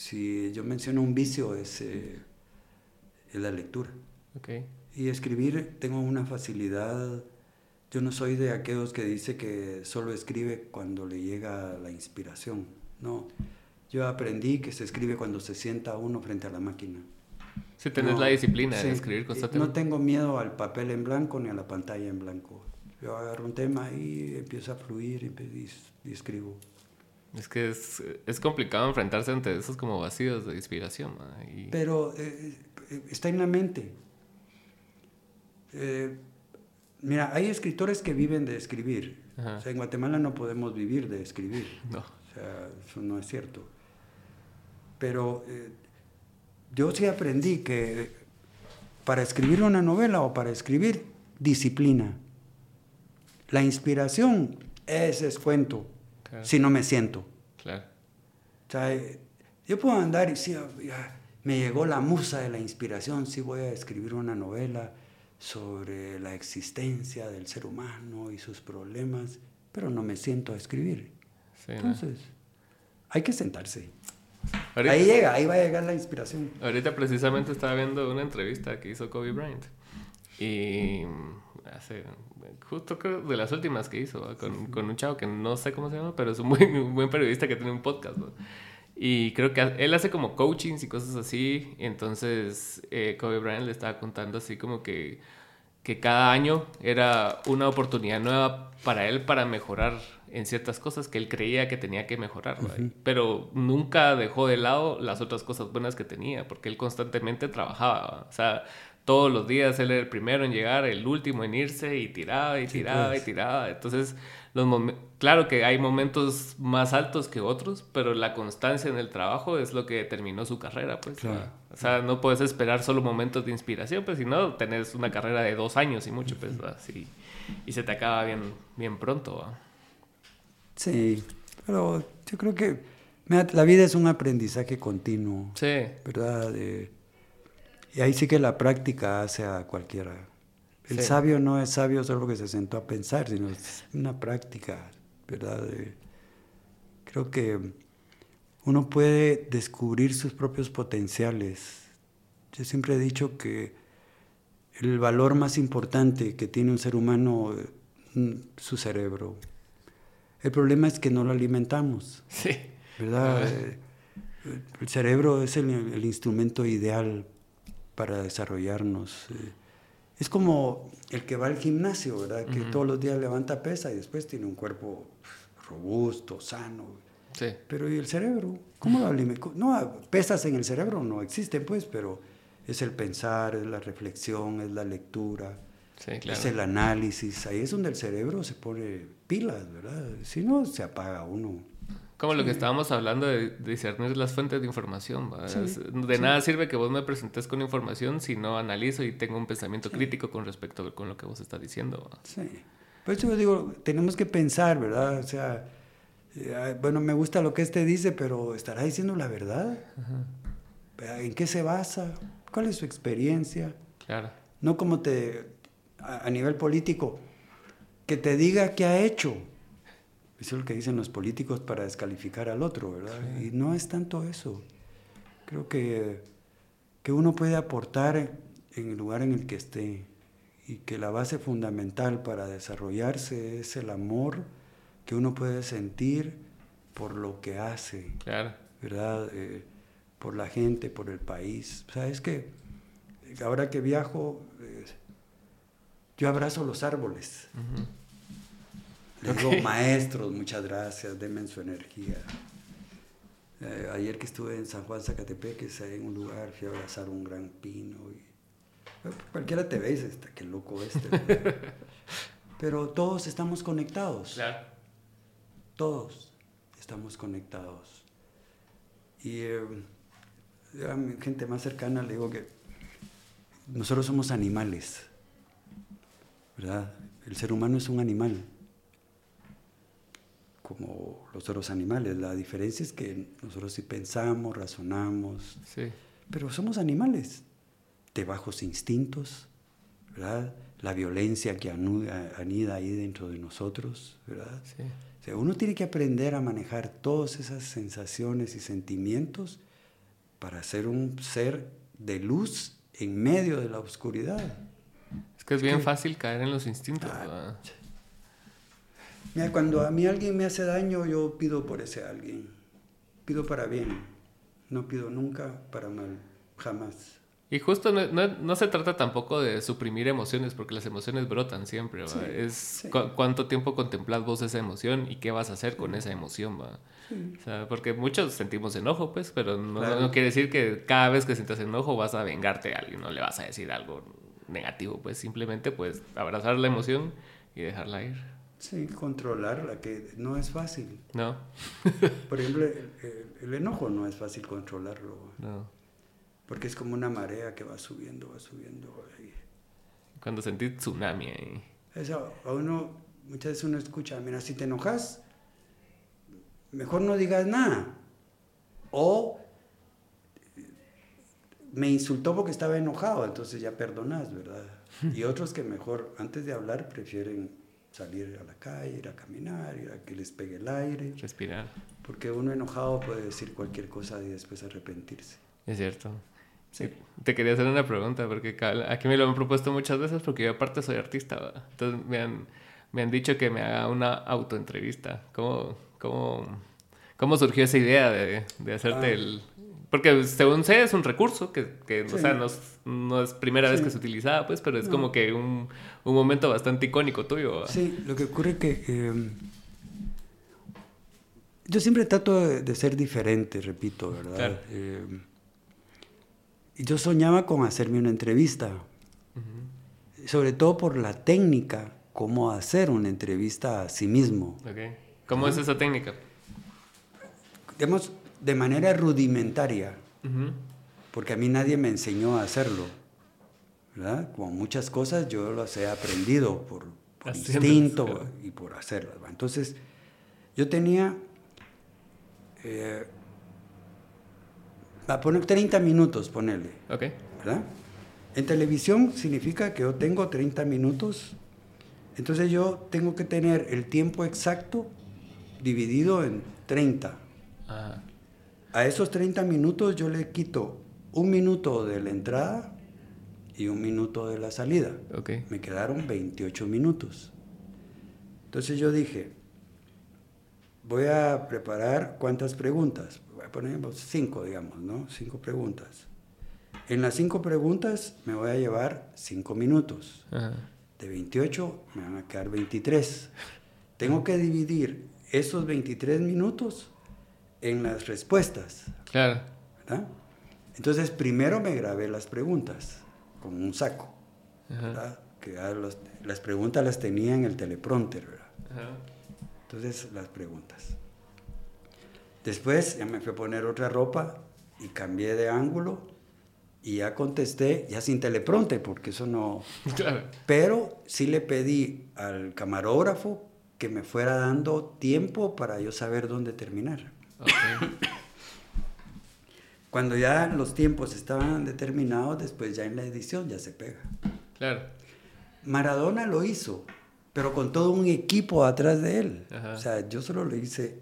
[SPEAKER 2] si yo menciono un vicio es, eh, es la lectura.
[SPEAKER 1] Okay.
[SPEAKER 2] Y escribir, tengo una facilidad. Yo no soy de aquellos que dice que solo escribe cuando le llega la inspiración. No, yo aprendí que se escribe cuando se sienta uno frente a la máquina.
[SPEAKER 1] Si tenés la disciplina de escribir constantemente.
[SPEAKER 2] No tengo miedo al papel en blanco ni a la pantalla en blanco. Yo agarro un tema y empiezo a fluir y, escribo.
[SPEAKER 1] Es que es, es, complicado enfrentarse ante esos como vacíos de inspiración.
[SPEAKER 2] Pero eh, eh, está en la mente. Eh, mira, hay escritores que viven de escribir. O sea, en Guatemala no podemos vivir de escribir.
[SPEAKER 1] No.
[SPEAKER 2] O sea, eso no es cierto. Pero eh, yo sí aprendí que para escribir una novela o para escribir disciplina, la inspiración es descuento si no me siento.
[SPEAKER 1] Claro.
[SPEAKER 2] O sea, yo puedo andar y decir, me llegó la musa de la inspiración, sí voy a escribir una novela sobre la existencia del ser humano y sus problemas, pero no me siento a escribir. Entonces, hay que sentarse. ahí llega, ahí va a llegar la inspiración.
[SPEAKER 1] Ahorita precisamente estaba viendo una entrevista que hizo Kobe Bryant. Y hace, justo creo de las últimas que hizo, con, con, un chavo que no sé cómo se llama, pero es un buen, buen periodista que tiene un podcast. Y creo que él hace como coachings y cosas así. Entonces, eh, Kobe Bryant le estaba contando así como que, que cada año era una oportunidad nueva para él para mejorar en ciertas cosas que él creía que tenía que mejorar. Pero nunca dejó de lado las otras cosas buenas que tenía, porque él constantemente trabajaba. O sea, todos los días él era el primero en llegar, el último en irse y tiraba y tiraba y pues. tiraba. Entonces, los claro que hay momentos más altos que otros, pero la constancia en el trabajo es lo que determinó su carrera. Pues, O sea, no puedes esperar solo momentos de inspiración, pues si no, tenés una carrera de dos años y mucho, pues, así, y se te acaba bien, bien pronto.
[SPEAKER 2] Sí, pero yo creo que la vida es un aprendizaje continuo.
[SPEAKER 1] Sí.
[SPEAKER 2] ¿Verdad? Y ahí sí que la práctica hace a cualquiera. El sabio no es sabio solo que se sentó a pensar, sino es una práctica, ¿verdad? creo que uno puede descubrir sus propios potenciales. Yo siempre he dicho que el valor más importante que tiene un ser humano es mm, su cerebro. El problema es que no lo alimentamos.
[SPEAKER 1] Sí.
[SPEAKER 2] ¿Verdad? El cerebro es el, instrumento ideal para desarrollarnos. Es como el que va al gimnasio, ¿verdad? Que todos los días levanta pesa y después tiene un cuerpo robusto, sano.
[SPEAKER 1] Sí.
[SPEAKER 2] Pero ¿y el cerebro? ¿Cómo lo alimenta? No, pesas en el cerebro no existen, pues, pero es el pensar, es la reflexión, es la lectura, es el análisis. Ahí es donde el cerebro se pone pilas, ¿verdad? Si no, se apaga uno.
[SPEAKER 1] Como lo que estábamos hablando de discernir las fuentes de información. de nada sirve que vos me presentes con información si no analizo y tengo un pensamiento crítico con respecto a con lo que vos estás diciendo.
[SPEAKER 2] Sí. Por eso yo digo, tenemos que pensar, ¿verdad? O sea, eh, bueno, me gusta lo que este dice, pero ¿estará diciendo la verdad? ¿En qué se basa? ¿Cuál es su experiencia?
[SPEAKER 1] Claro.
[SPEAKER 2] No como te, a nivel político, que te diga qué ha hecho eso es lo que dicen los políticos para descalificar al otro, ¿verdad? Y no es tanto eso. Creo que, que uno puede aportar en el lugar en el que esté y que la base fundamental para desarrollarse es el amor que uno puede sentir por lo que hace,
[SPEAKER 1] claro.
[SPEAKER 2] ¿verdad? Eh, por la gente, por el país. O sea, es que ahora que viajo, eh, yo abrazo los árboles. Les digo, maestros, muchas gracias, denme su energía. Eh, ayer que estuve en San Juan Zacatepec, en un lugar, fui a abrazar un gran pino. Y, cualquiera te ve y dice, qué loco este. Pero todos estamos conectados.
[SPEAKER 1] Claro.
[SPEAKER 2] Todos estamos conectados. Y eh, a mi gente más cercana le digo que nosotros somos animales. ¿Verdad? El ser humano es un animal como los otros animales. La diferencia es que nosotros sí pensamos, razonamos, pero somos animales de bajos instintos, ¿verdad? La violencia que anida ahí dentro de nosotros, ¿verdad?
[SPEAKER 1] Sí.
[SPEAKER 2] O sea, uno tiene que aprender a manejar todas esas sensaciones y sentimientos para ser un ser de luz en medio de la oscuridad.
[SPEAKER 1] Es que es bien fácil caer en los instintos.
[SPEAKER 2] Ah, Mira, cuando a mí alguien me hace daño, yo pido por ese alguien. Pido para bien. No pido nunca para mal. Jamás.
[SPEAKER 1] Y justo no, no, se trata tampoco de suprimir emociones, porque las emociones brotan siempre. es cuánto tiempo contemplas vos esa emoción y qué vas a hacer con esa emoción. ¿va? O sea, porque muchos sentimos enojo, pues, pero no, no, quiere decir que cada vez que sientas enojo vas a vengarte a alguien, no le vas a decir algo negativo, pues simplemente pues abrazar la emoción y dejarla ir.
[SPEAKER 2] Sí, controlarla, que no es fácil.
[SPEAKER 1] No.
[SPEAKER 2] Por ejemplo, el, enojo no es fácil controlarlo. No. Porque es como una marea que va subiendo, va subiendo.
[SPEAKER 1] Cuando sentís tsunami ahí.
[SPEAKER 2] Eso, a uno, muchas veces uno escucha, mira, si te enojas, mejor no digas nada. O me insultó porque estaba enojado, entonces ya perdonas, ¿verdad? Y otros que mejor, antes de hablar, prefieren salir a la calle, ir a caminar, ir a que les pegue el aire.
[SPEAKER 1] Respirar.
[SPEAKER 2] Porque uno enojado puede decir cualquier cosa y después arrepentirse.
[SPEAKER 1] Es cierto. Sí. Te quería hacer una pregunta, porque aquí me lo han propuesto muchas veces, porque yo aparte soy artista, entonces me han, me han dicho que me haga una autoentrevista. ¿Cómo, cómo, cómo surgió esa idea de, de hacerte ah. el, porque según sé es un recurso que, que o sea, no es, no es primera vez que se utilizaba, pues, pero es como que un, un, momento bastante icónico tuyo.
[SPEAKER 2] Sí, lo que ocurre es que em, yo siempre trato de, ser diferente, repito, ¿verdad? Em, y yo soñaba con hacerme una entrevista, sobre todo por la técnica, cómo hacer una entrevista a sí mismo.
[SPEAKER 1] Okay. ¿Cómo es esa técnica?
[SPEAKER 2] Digamos, de manera rudimentaria, porque a mí nadie me enseñó a hacerlo. ¿verdad? Como muchas cosas yo las he aprendido por, instinto y por hacerlas. Entonces, yo tenía... Eh, a poner 30 minutos, ponerle.
[SPEAKER 1] Ok.
[SPEAKER 2] ¿Verdad? En televisión significa que yo tengo 30 minutos, entonces yo tengo que tener el tiempo exacto dividido en 30. Ajá a esos 30 minutos yo le quito un minuto de la entrada y un minuto de la salida.
[SPEAKER 1] Okay.
[SPEAKER 2] Me quedaron 28 minutos. Entonces yo dije, voy a preparar cuántas preguntas. Voy a poner cinco, digamos, ¿no? Cinco preguntas. En las cinco preguntas me voy a llevar cinco minutos. De 28 me van a quedar 23. Tengo que dividir esos 23 minutos en las respuestas.
[SPEAKER 1] Claro.
[SPEAKER 2] ¿verdad? Entonces, primero me grabé las preguntas con un saco. ¿verdad? Que las preguntas las tenía en el teleprompter. ¿verdad? Entonces, las preguntas. Después ya me fui a poner otra ropa y cambié de ángulo y ya contesté, ya sin teleprompter, porque eso no... Claro. Pero sí le pedí al camarógrafo que me fuera dando tiempo para yo saber dónde terminar. Cuando ya los tiempos estaban determinados, después ya en la edición ya se pega.
[SPEAKER 1] Claro.
[SPEAKER 2] Maradona lo hizo, pero con todo un equipo atrás de él. O sea, yo solo le hice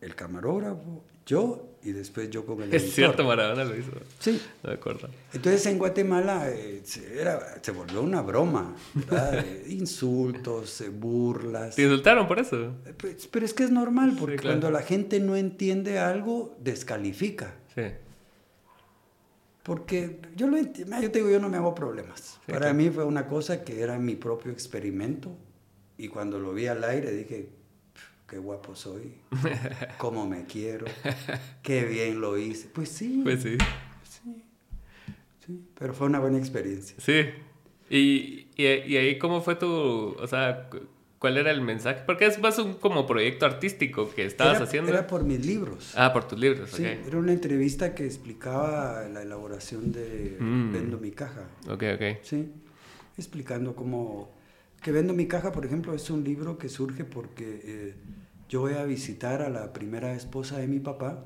[SPEAKER 2] el camarógrafo, yo y después yo con el
[SPEAKER 1] editor. Es cierto, Maradona lo hizo.
[SPEAKER 2] Sí.
[SPEAKER 1] No me acuerdo.
[SPEAKER 2] Entonces en Guatemala eh, se, era, se, volvió una broma, ¿verdad? Insultos, burlas.
[SPEAKER 1] ¿Te insultaron por eso?
[SPEAKER 2] Eh, pues, pero es que es normal, porque cuando la gente no entiende algo, descalifica.
[SPEAKER 1] Sí.
[SPEAKER 2] Porque yo lo entiendo, yo te digo, yo no me hago problemas. Para mí fue una cosa que era mi propio experimento y cuando lo vi al aire dije, qué guapo soy, cómo me quiero, qué bien lo hice. Pues sí.
[SPEAKER 1] Pues sí.
[SPEAKER 2] Sí, pero fue una buena experiencia.
[SPEAKER 1] Sí. ¿Y, y, ahí cómo fue tu, o sea, cuál era el mensaje? Porque es más un como proyecto artístico que estabas haciendo.
[SPEAKER 2] Era por mis libros.
[SPEAKER 1] Ah, por tus libros,
[SPEAKER 2] sí, Era una entrevista que explicaba la elaboración de mm. Vendo mi caja.
[SPEAKER 1] Ok, ok.
[SPEAKER 2] Sí, explicando cómo que Vendo mi caja, por ejemplo, es un libro que surge porque eh, yo voy a visitar a la primera esposa de mi papá.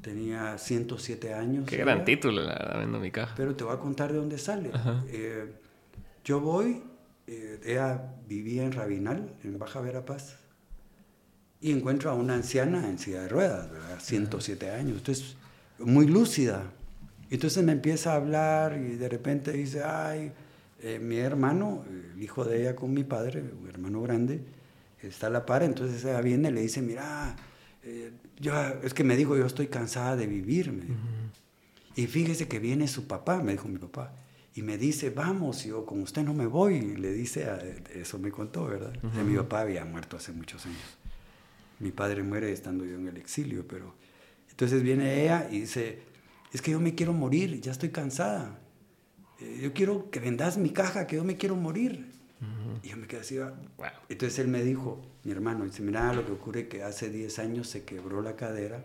[SPEAKER 2] Tenía 107 años.
[SPEAKER 1] Qué gran título, la Vendo mi caja.
[SPEAKER 2] Pero te voy a contar de dónde sale. Eh, yo voy, eh, ella vivía en Rabinal, en Baja Verapaz, y encuentro a una anciana en silla de ruedas, ¿verdad? 107 años. Entonces, muy lúcida. Entonces me empieza a hablar y de repente dice, ay, eh, mi hermano, el hijo de ella con mi padre, un hermano grande, está a la par, entonces ella viene y le dice, mira, eh, yo, es que me dijo, yo estoy cansada de vivir. Y fíjese que viene su papá, me dijo mi papá, y me dice, vamos, yo con usted no me voy. Y le dice, eso me contó, ¿verdad? mi papá había muerto hace muchos años. Mi padre muere estando yo en el exilio, pero... Entonces viene ella y dice, es que yo me quiero morir, ya estoy cansada. Eh, yo quiero que vendas mi caja, que yo me quiero morir. Y yo me quedé así. Wow. Entonces él me dijo, mi hermano, dice, mira, lo que ocurre es que hace 10 años se quebró la cadera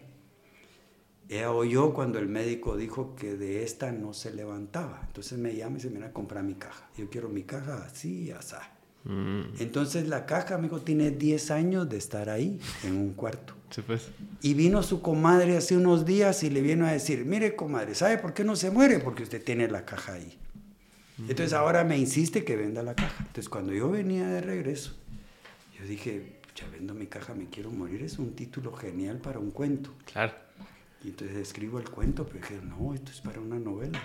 [SPEAKER 2] ella oyó cuando el médico dijo que de esta no se levantaba. Entonces me llama y dice, mira, compra mi caja. Yo quiero mi caja así y así. Mm. Entonces la caja, amigo, tiene 10 años de estar ahí, en un cuarto.
[SPEAKER 1] Sí, pues.
[SPEAKER 2] Y vino su comadre hace unos días y le vino a decir, mire, comadre, ¿sabe por qué no se muere? Porque usted tiene la caja ahí. Entonces ahora me insiste que venda la caja. Entonces cuando yo venía de regreso, yo dije, ya vendo mi caja, me quiero morir. Es un título genial para un cuento.
[SPEAKER 1] Claro.
[SPEAKER 2] Y entonces escribo el cuento, pero dije, no, esto es para una novela.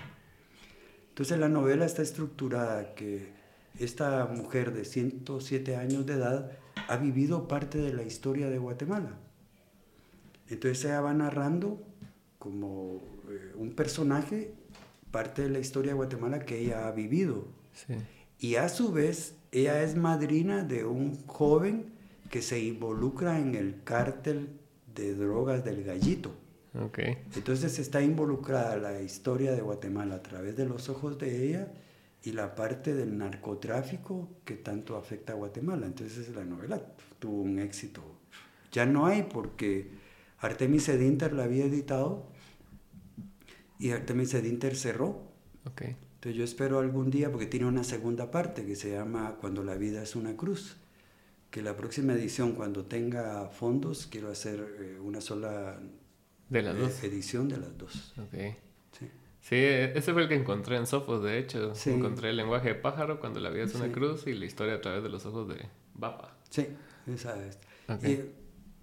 [SPEAKER 2] Entonces la novela está estructurada que esta mujer de 107 años de edad ha vivido parte de la historia de Guatemala. Entonces ella va narrando como eh, un personaje parte de la historia de Guatemala que ella ha vivido. Y a su vez, ella es madrina de un joven que se involucra en el cártel de drogas del gallito.
[SPEAKER 1] Okay.
[SPEAKER 2] Entonces está involucrada la historia de Guatemala a través de los ojos de ella y la parte del narcotráfico que tanto afecta a Guatemala. Entonces la novela tuvo un éxito. Ya no hay porque Artemis Edinter la había editado y Artemis Edinter cerró.
[SPEAKER 1] Okay.
[SPEAKER 2] Entonces yo espero algún día, porque tiene una segunda parte que se llama Cuando la vida es una cruz, que la próxima edición, cuando tenga fondos, quiero hacer eh, una sola
[SPEAKER 1] de las dos.
[SPEAKER 2] Edición de las dos.
[SPEAKER 1] Ok. Sí. sí. ese fue el que encontré en Sofos, de hecho. Sí. Encontré el lenguaje de pájaro cuando la vida es una cruz y la historia a través de los ojos de Bapa.
[SPEAKER 2] Sí, esa es. Okay.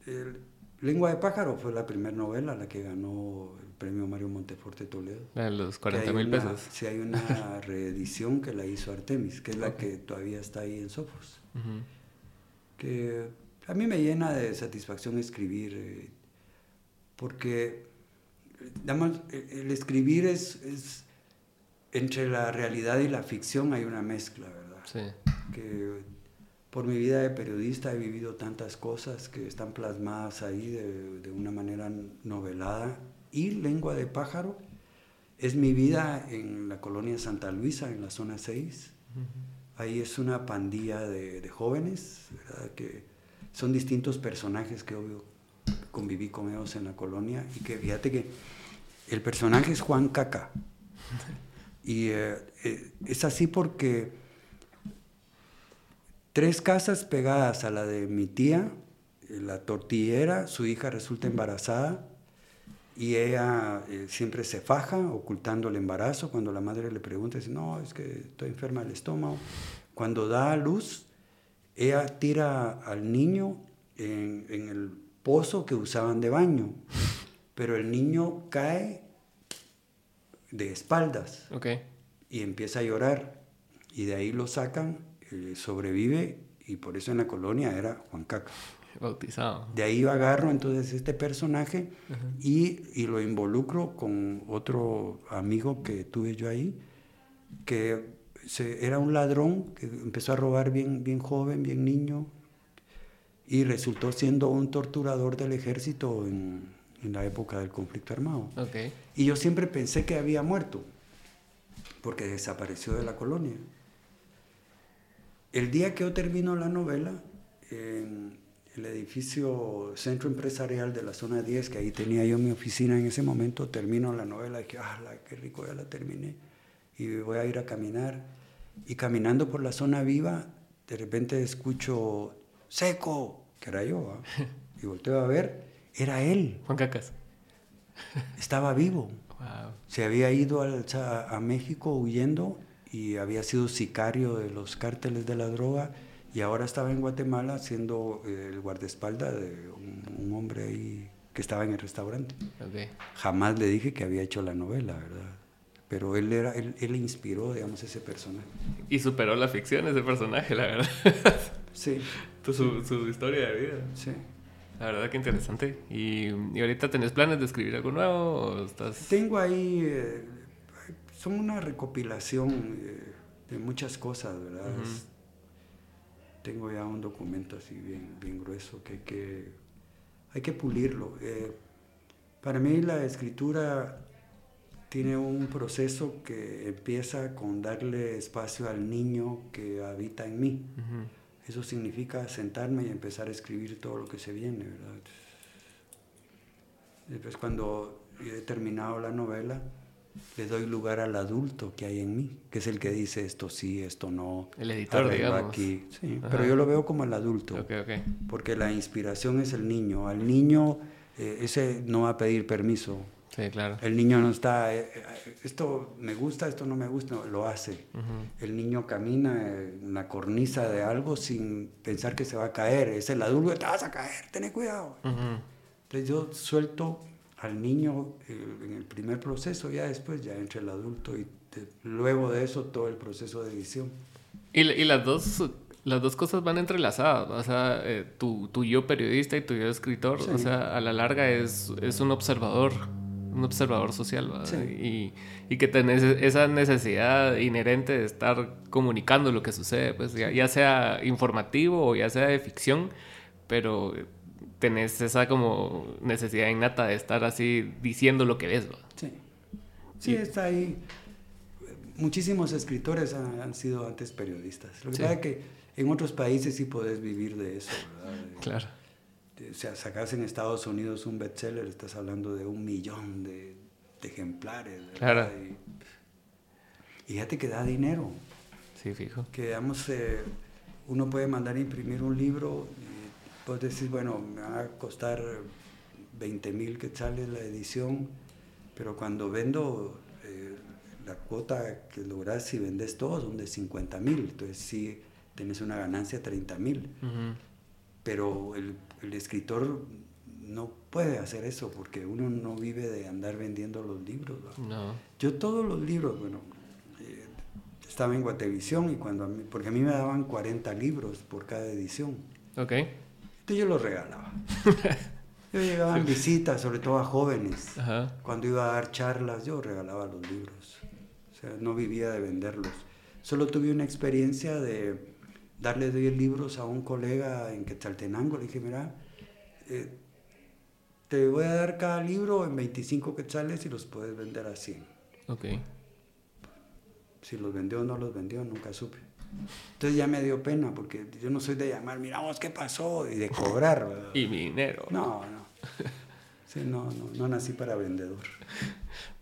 [SPEAKER 2] Y el, Lengua de pájaro fue la primera novela, la que ganó premio Mario Monteforte Toledo.
[SPEAKER 1] De los 40 mil pesos.
[SPEAKER 2] Sí, hay una reedición que la hizo Artemis, que es la que todavía está ahí en Sofos. Que a mí me llena de satisfacción escribir eh, porque el escribir es, es, entre la realidad y la ficción hay una mezcla, ¿verdad?
[SPEAKER 1] Sí.
[SPEAKER 2] Que por mi vida de periodista he vivido tantas cosas que están plasmadas ahí de, de una manera novelada. Y Lengua de Pájaro es mi vida en la colonia Santa Luisa, en la zona 6. Ahí es una pandilla de, de jóvenes, ¿verdad? Que son distintos personajes que obvio conviví con ellos en la colonia y que fíjate que el personaje es Juan Caca. Y eh, eh, es así porque tres casas pegadas a la de mi tía, eh, la tortillera, su hija resulta embarazada y ella siempre se faja ocultando el embarazo. Cuando la madre le pregunta, dice, no, es que estoy enferma del estómago. Cuando da a luz, ella tira al niño en, en el pozo que usaban de baño, pero el niño cae de espaldas y empieza a llorar y de ahí lo sacan, eh, sobrevive y por eso en la colonia era Juan Caca.
[SPEAKER 1] Bautizado.
[SPEAKER 2] De ahí yo agarro entonces este personaje y, y, lo involucro con otro amigo que tuve yo ahí, que se, era un ladrón que empezó a robar bien, bien joven, bien niño, y resultó siendo un torturador del ejército en, en la época del conflicto armado.
[SPEAKER 1] Okay.
[SPEAKER 2] Y yo siempre pensé que había muerto, porque desapareció de la colonia. El día que yo termino la novela, el edificio Centro Empresarial de la zona 10, que ahí tenía yo mi oficina en ese momento, termino la novela y que, ah, qué rico, ya la terminé. Y voy a ir a caminar. Y caminando por la zona viva, de repente escucho seco, que era yo, y volteo a ver, era él.
[SPEAKER 1] Juan Cacas.
[SPEAKER 2] Estaba vivo. Se había ido a, México huyendo y había sido sicario de los cárteles de la droga y ahora estaba en Guatemala siendo eh, el guardaespaldas de un, hombre ahí que estaba en el restaurante.
[SPEAKER 1] Ok.
[SPEAKER 2] Jamás le dije que había hecho la novela, ¿verdad? Pero él, era, él, él inspiró, digamos, ese personaje.
[SPEAKER 1] Y superó la ficción ese personaje, la verdad.
[SPEAKER 2] Sí,
[SPEAKER 1] Tu- su, su historia de vida.
[SPEAKER 2] sí.
[SPEAKER 1] La verdad que interesante. ¿Y, y ahorita tenés planes de escribir algo nuevo o estás...?
[SPEAKER 2] Tengo ahí, eh, son una recopilación eh, de muchas cosas, ¿verdad? Tengo ya un documento así bien, bien grueso que hay que, hay que pulirlo. Eh, para mí la escritura tiene un proceso que empieza con darle espacio al niño que habita en mí.
[SPEAKER 1] Ujú.
[SPEAKER 2] Eso significa sentarme y empezar a escribir todo lo que se viene, ¿verdad? Después cuando he terminado la novela, le doy lugar al adulto que hay en mí, que es el que dice esto sí, esto no.
[SPEAKER 1] El editor, digamos.
[SPEAKER 2] aquí. Sí, pero yo lo veo como el adulto,
[SPEAKER 1] Ok, ok.
[SPEAKER 2] porque la inspiración es el niño. Al niño, eh, ese no va a pedir permiso.
[SPEAKER 1] Sí, claro.
[SPEAKER 2] El niño no está, eh, eh, esto me gusta, esto no me gusta, no, lo hace. El niño camina en la cornisa de algo sin pensar que se va a caer. Es el adulto, te vas a caer, ten cuidado.
[SPEAKER 1] Ujú.
[SPEAKER 2] Entonces yo suelto al niño eh, en el primer proceso, ya después ya entra el adulto y te- luego de eso todo el proceso de edición.
[SPEAKER 1] Y, y las dos las dos cosas van entrelazadas. O sea, eh, tu, tu yo periodista y tu yo escritor,
[SPEAKER 2] Sí.
[SPEAKER 1] o sea, a la larga es, es un observador, un observador social.
[SPEAKER 2] Sí.
[SPEAKER 1] Y, y que tenés esa necesidad inherente de estar comunicando lo que sucede, pues ya, ya sea informativo o ya sea de ficción, pero tenés esa como necesidad innata de estar así diciendo lo que ves, ¿verdad?
[SPEAKER 2] Sí, sí está ahí. Muchísimos escritores han, han sido antes periodistas. Lo que
[SPEAKER 1] Sí.
[SPEAKER 2] pasa es que en otros países sí podés vivir de eso, ¿verdad? De-
[SPEAKER 1] Claro.
[SPEAKER 2] de- o sea, sacas en Estados Unidos un bestseller, estás hablando de un millón de, de ejemplares, ¿verdad?
[SPEAKER 1] Claro.
[SPEAKER 2] Y, y fíjate que da dinero.
[SPEAKER 1] Sí, fijo.
[SPEAKER 2] que digamos, eh, uno puede mandar a imprimir un libro y puedes decir, bueno, me va a costar 20 mil quetzales la edición, pero cuando vendo eh, la cuota que logras si vendes todo son de 50 mil, entonces sí tienes una ganancia de 30 mil,
[SPEAKER 1] Ujú.
[SPEAKER 2] pero el, el escritor no puede hacer eso porque uno no vive de andar vendiendo los libros.
[SPEAKER 1] No.
[SPEAKER 2] Yo todos los libros, bueno, eh, estaba en Guatevisión y cuando a mí- porque a mí me daban 40 libros por cada edición.
[SPEAKER 1] Ok.
[SPEAKER 2] Entonces yo los regalaba. Yo llegaba en visitas, sobre todo a jóvenes.
[SPEAKER 1] Ajá.
[SPEAKER 2] Cuando iba a dar charlas, yo regalaba los libros. O sea, no vivía de venderlos. Solo tuve una experiencia de darle 10 libros a un colega en Quetzaltenango. Le dije, mira, eh, te voy a dar cada libro en 25 quetzales y los puedes vender a 100.
[SPEAKER 1] Ok.
[SPEAKER 2] Si los vendió o no los vendió, nunca supe. Entonces ya me dio pena porque yo no soy de llamar, mira vos qué pasó y de cobrar. ¿verdad?
[SPEAKER 1] Y mi dinero.
[SPEAKER 2] No, no. Sí, no, no, no nací para vendedor.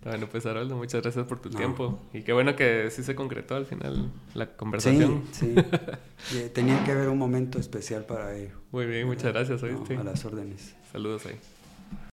[SPEAKER 1] Bueno, pues Haroldo, muchas gracias por tu
[SPEAKER 2] No.
[SPEAKER 1] tiempo. Y qué bueno que sí se concretó al final la
[SPEAKER 2] Sí,
[SPEAKER 1] conversación.
[SPEAKER 2] sí. Eh, Tenía que haber un momento especial para ello.
[SPEAKER 1] Muy bien, muchas gracias,
[SPEAKER 2] No,
[SPEAKER 1] ¿oíste?
[SPEAKER 2] a las órdenes.
[SPEAKER 1] Saludos ahí.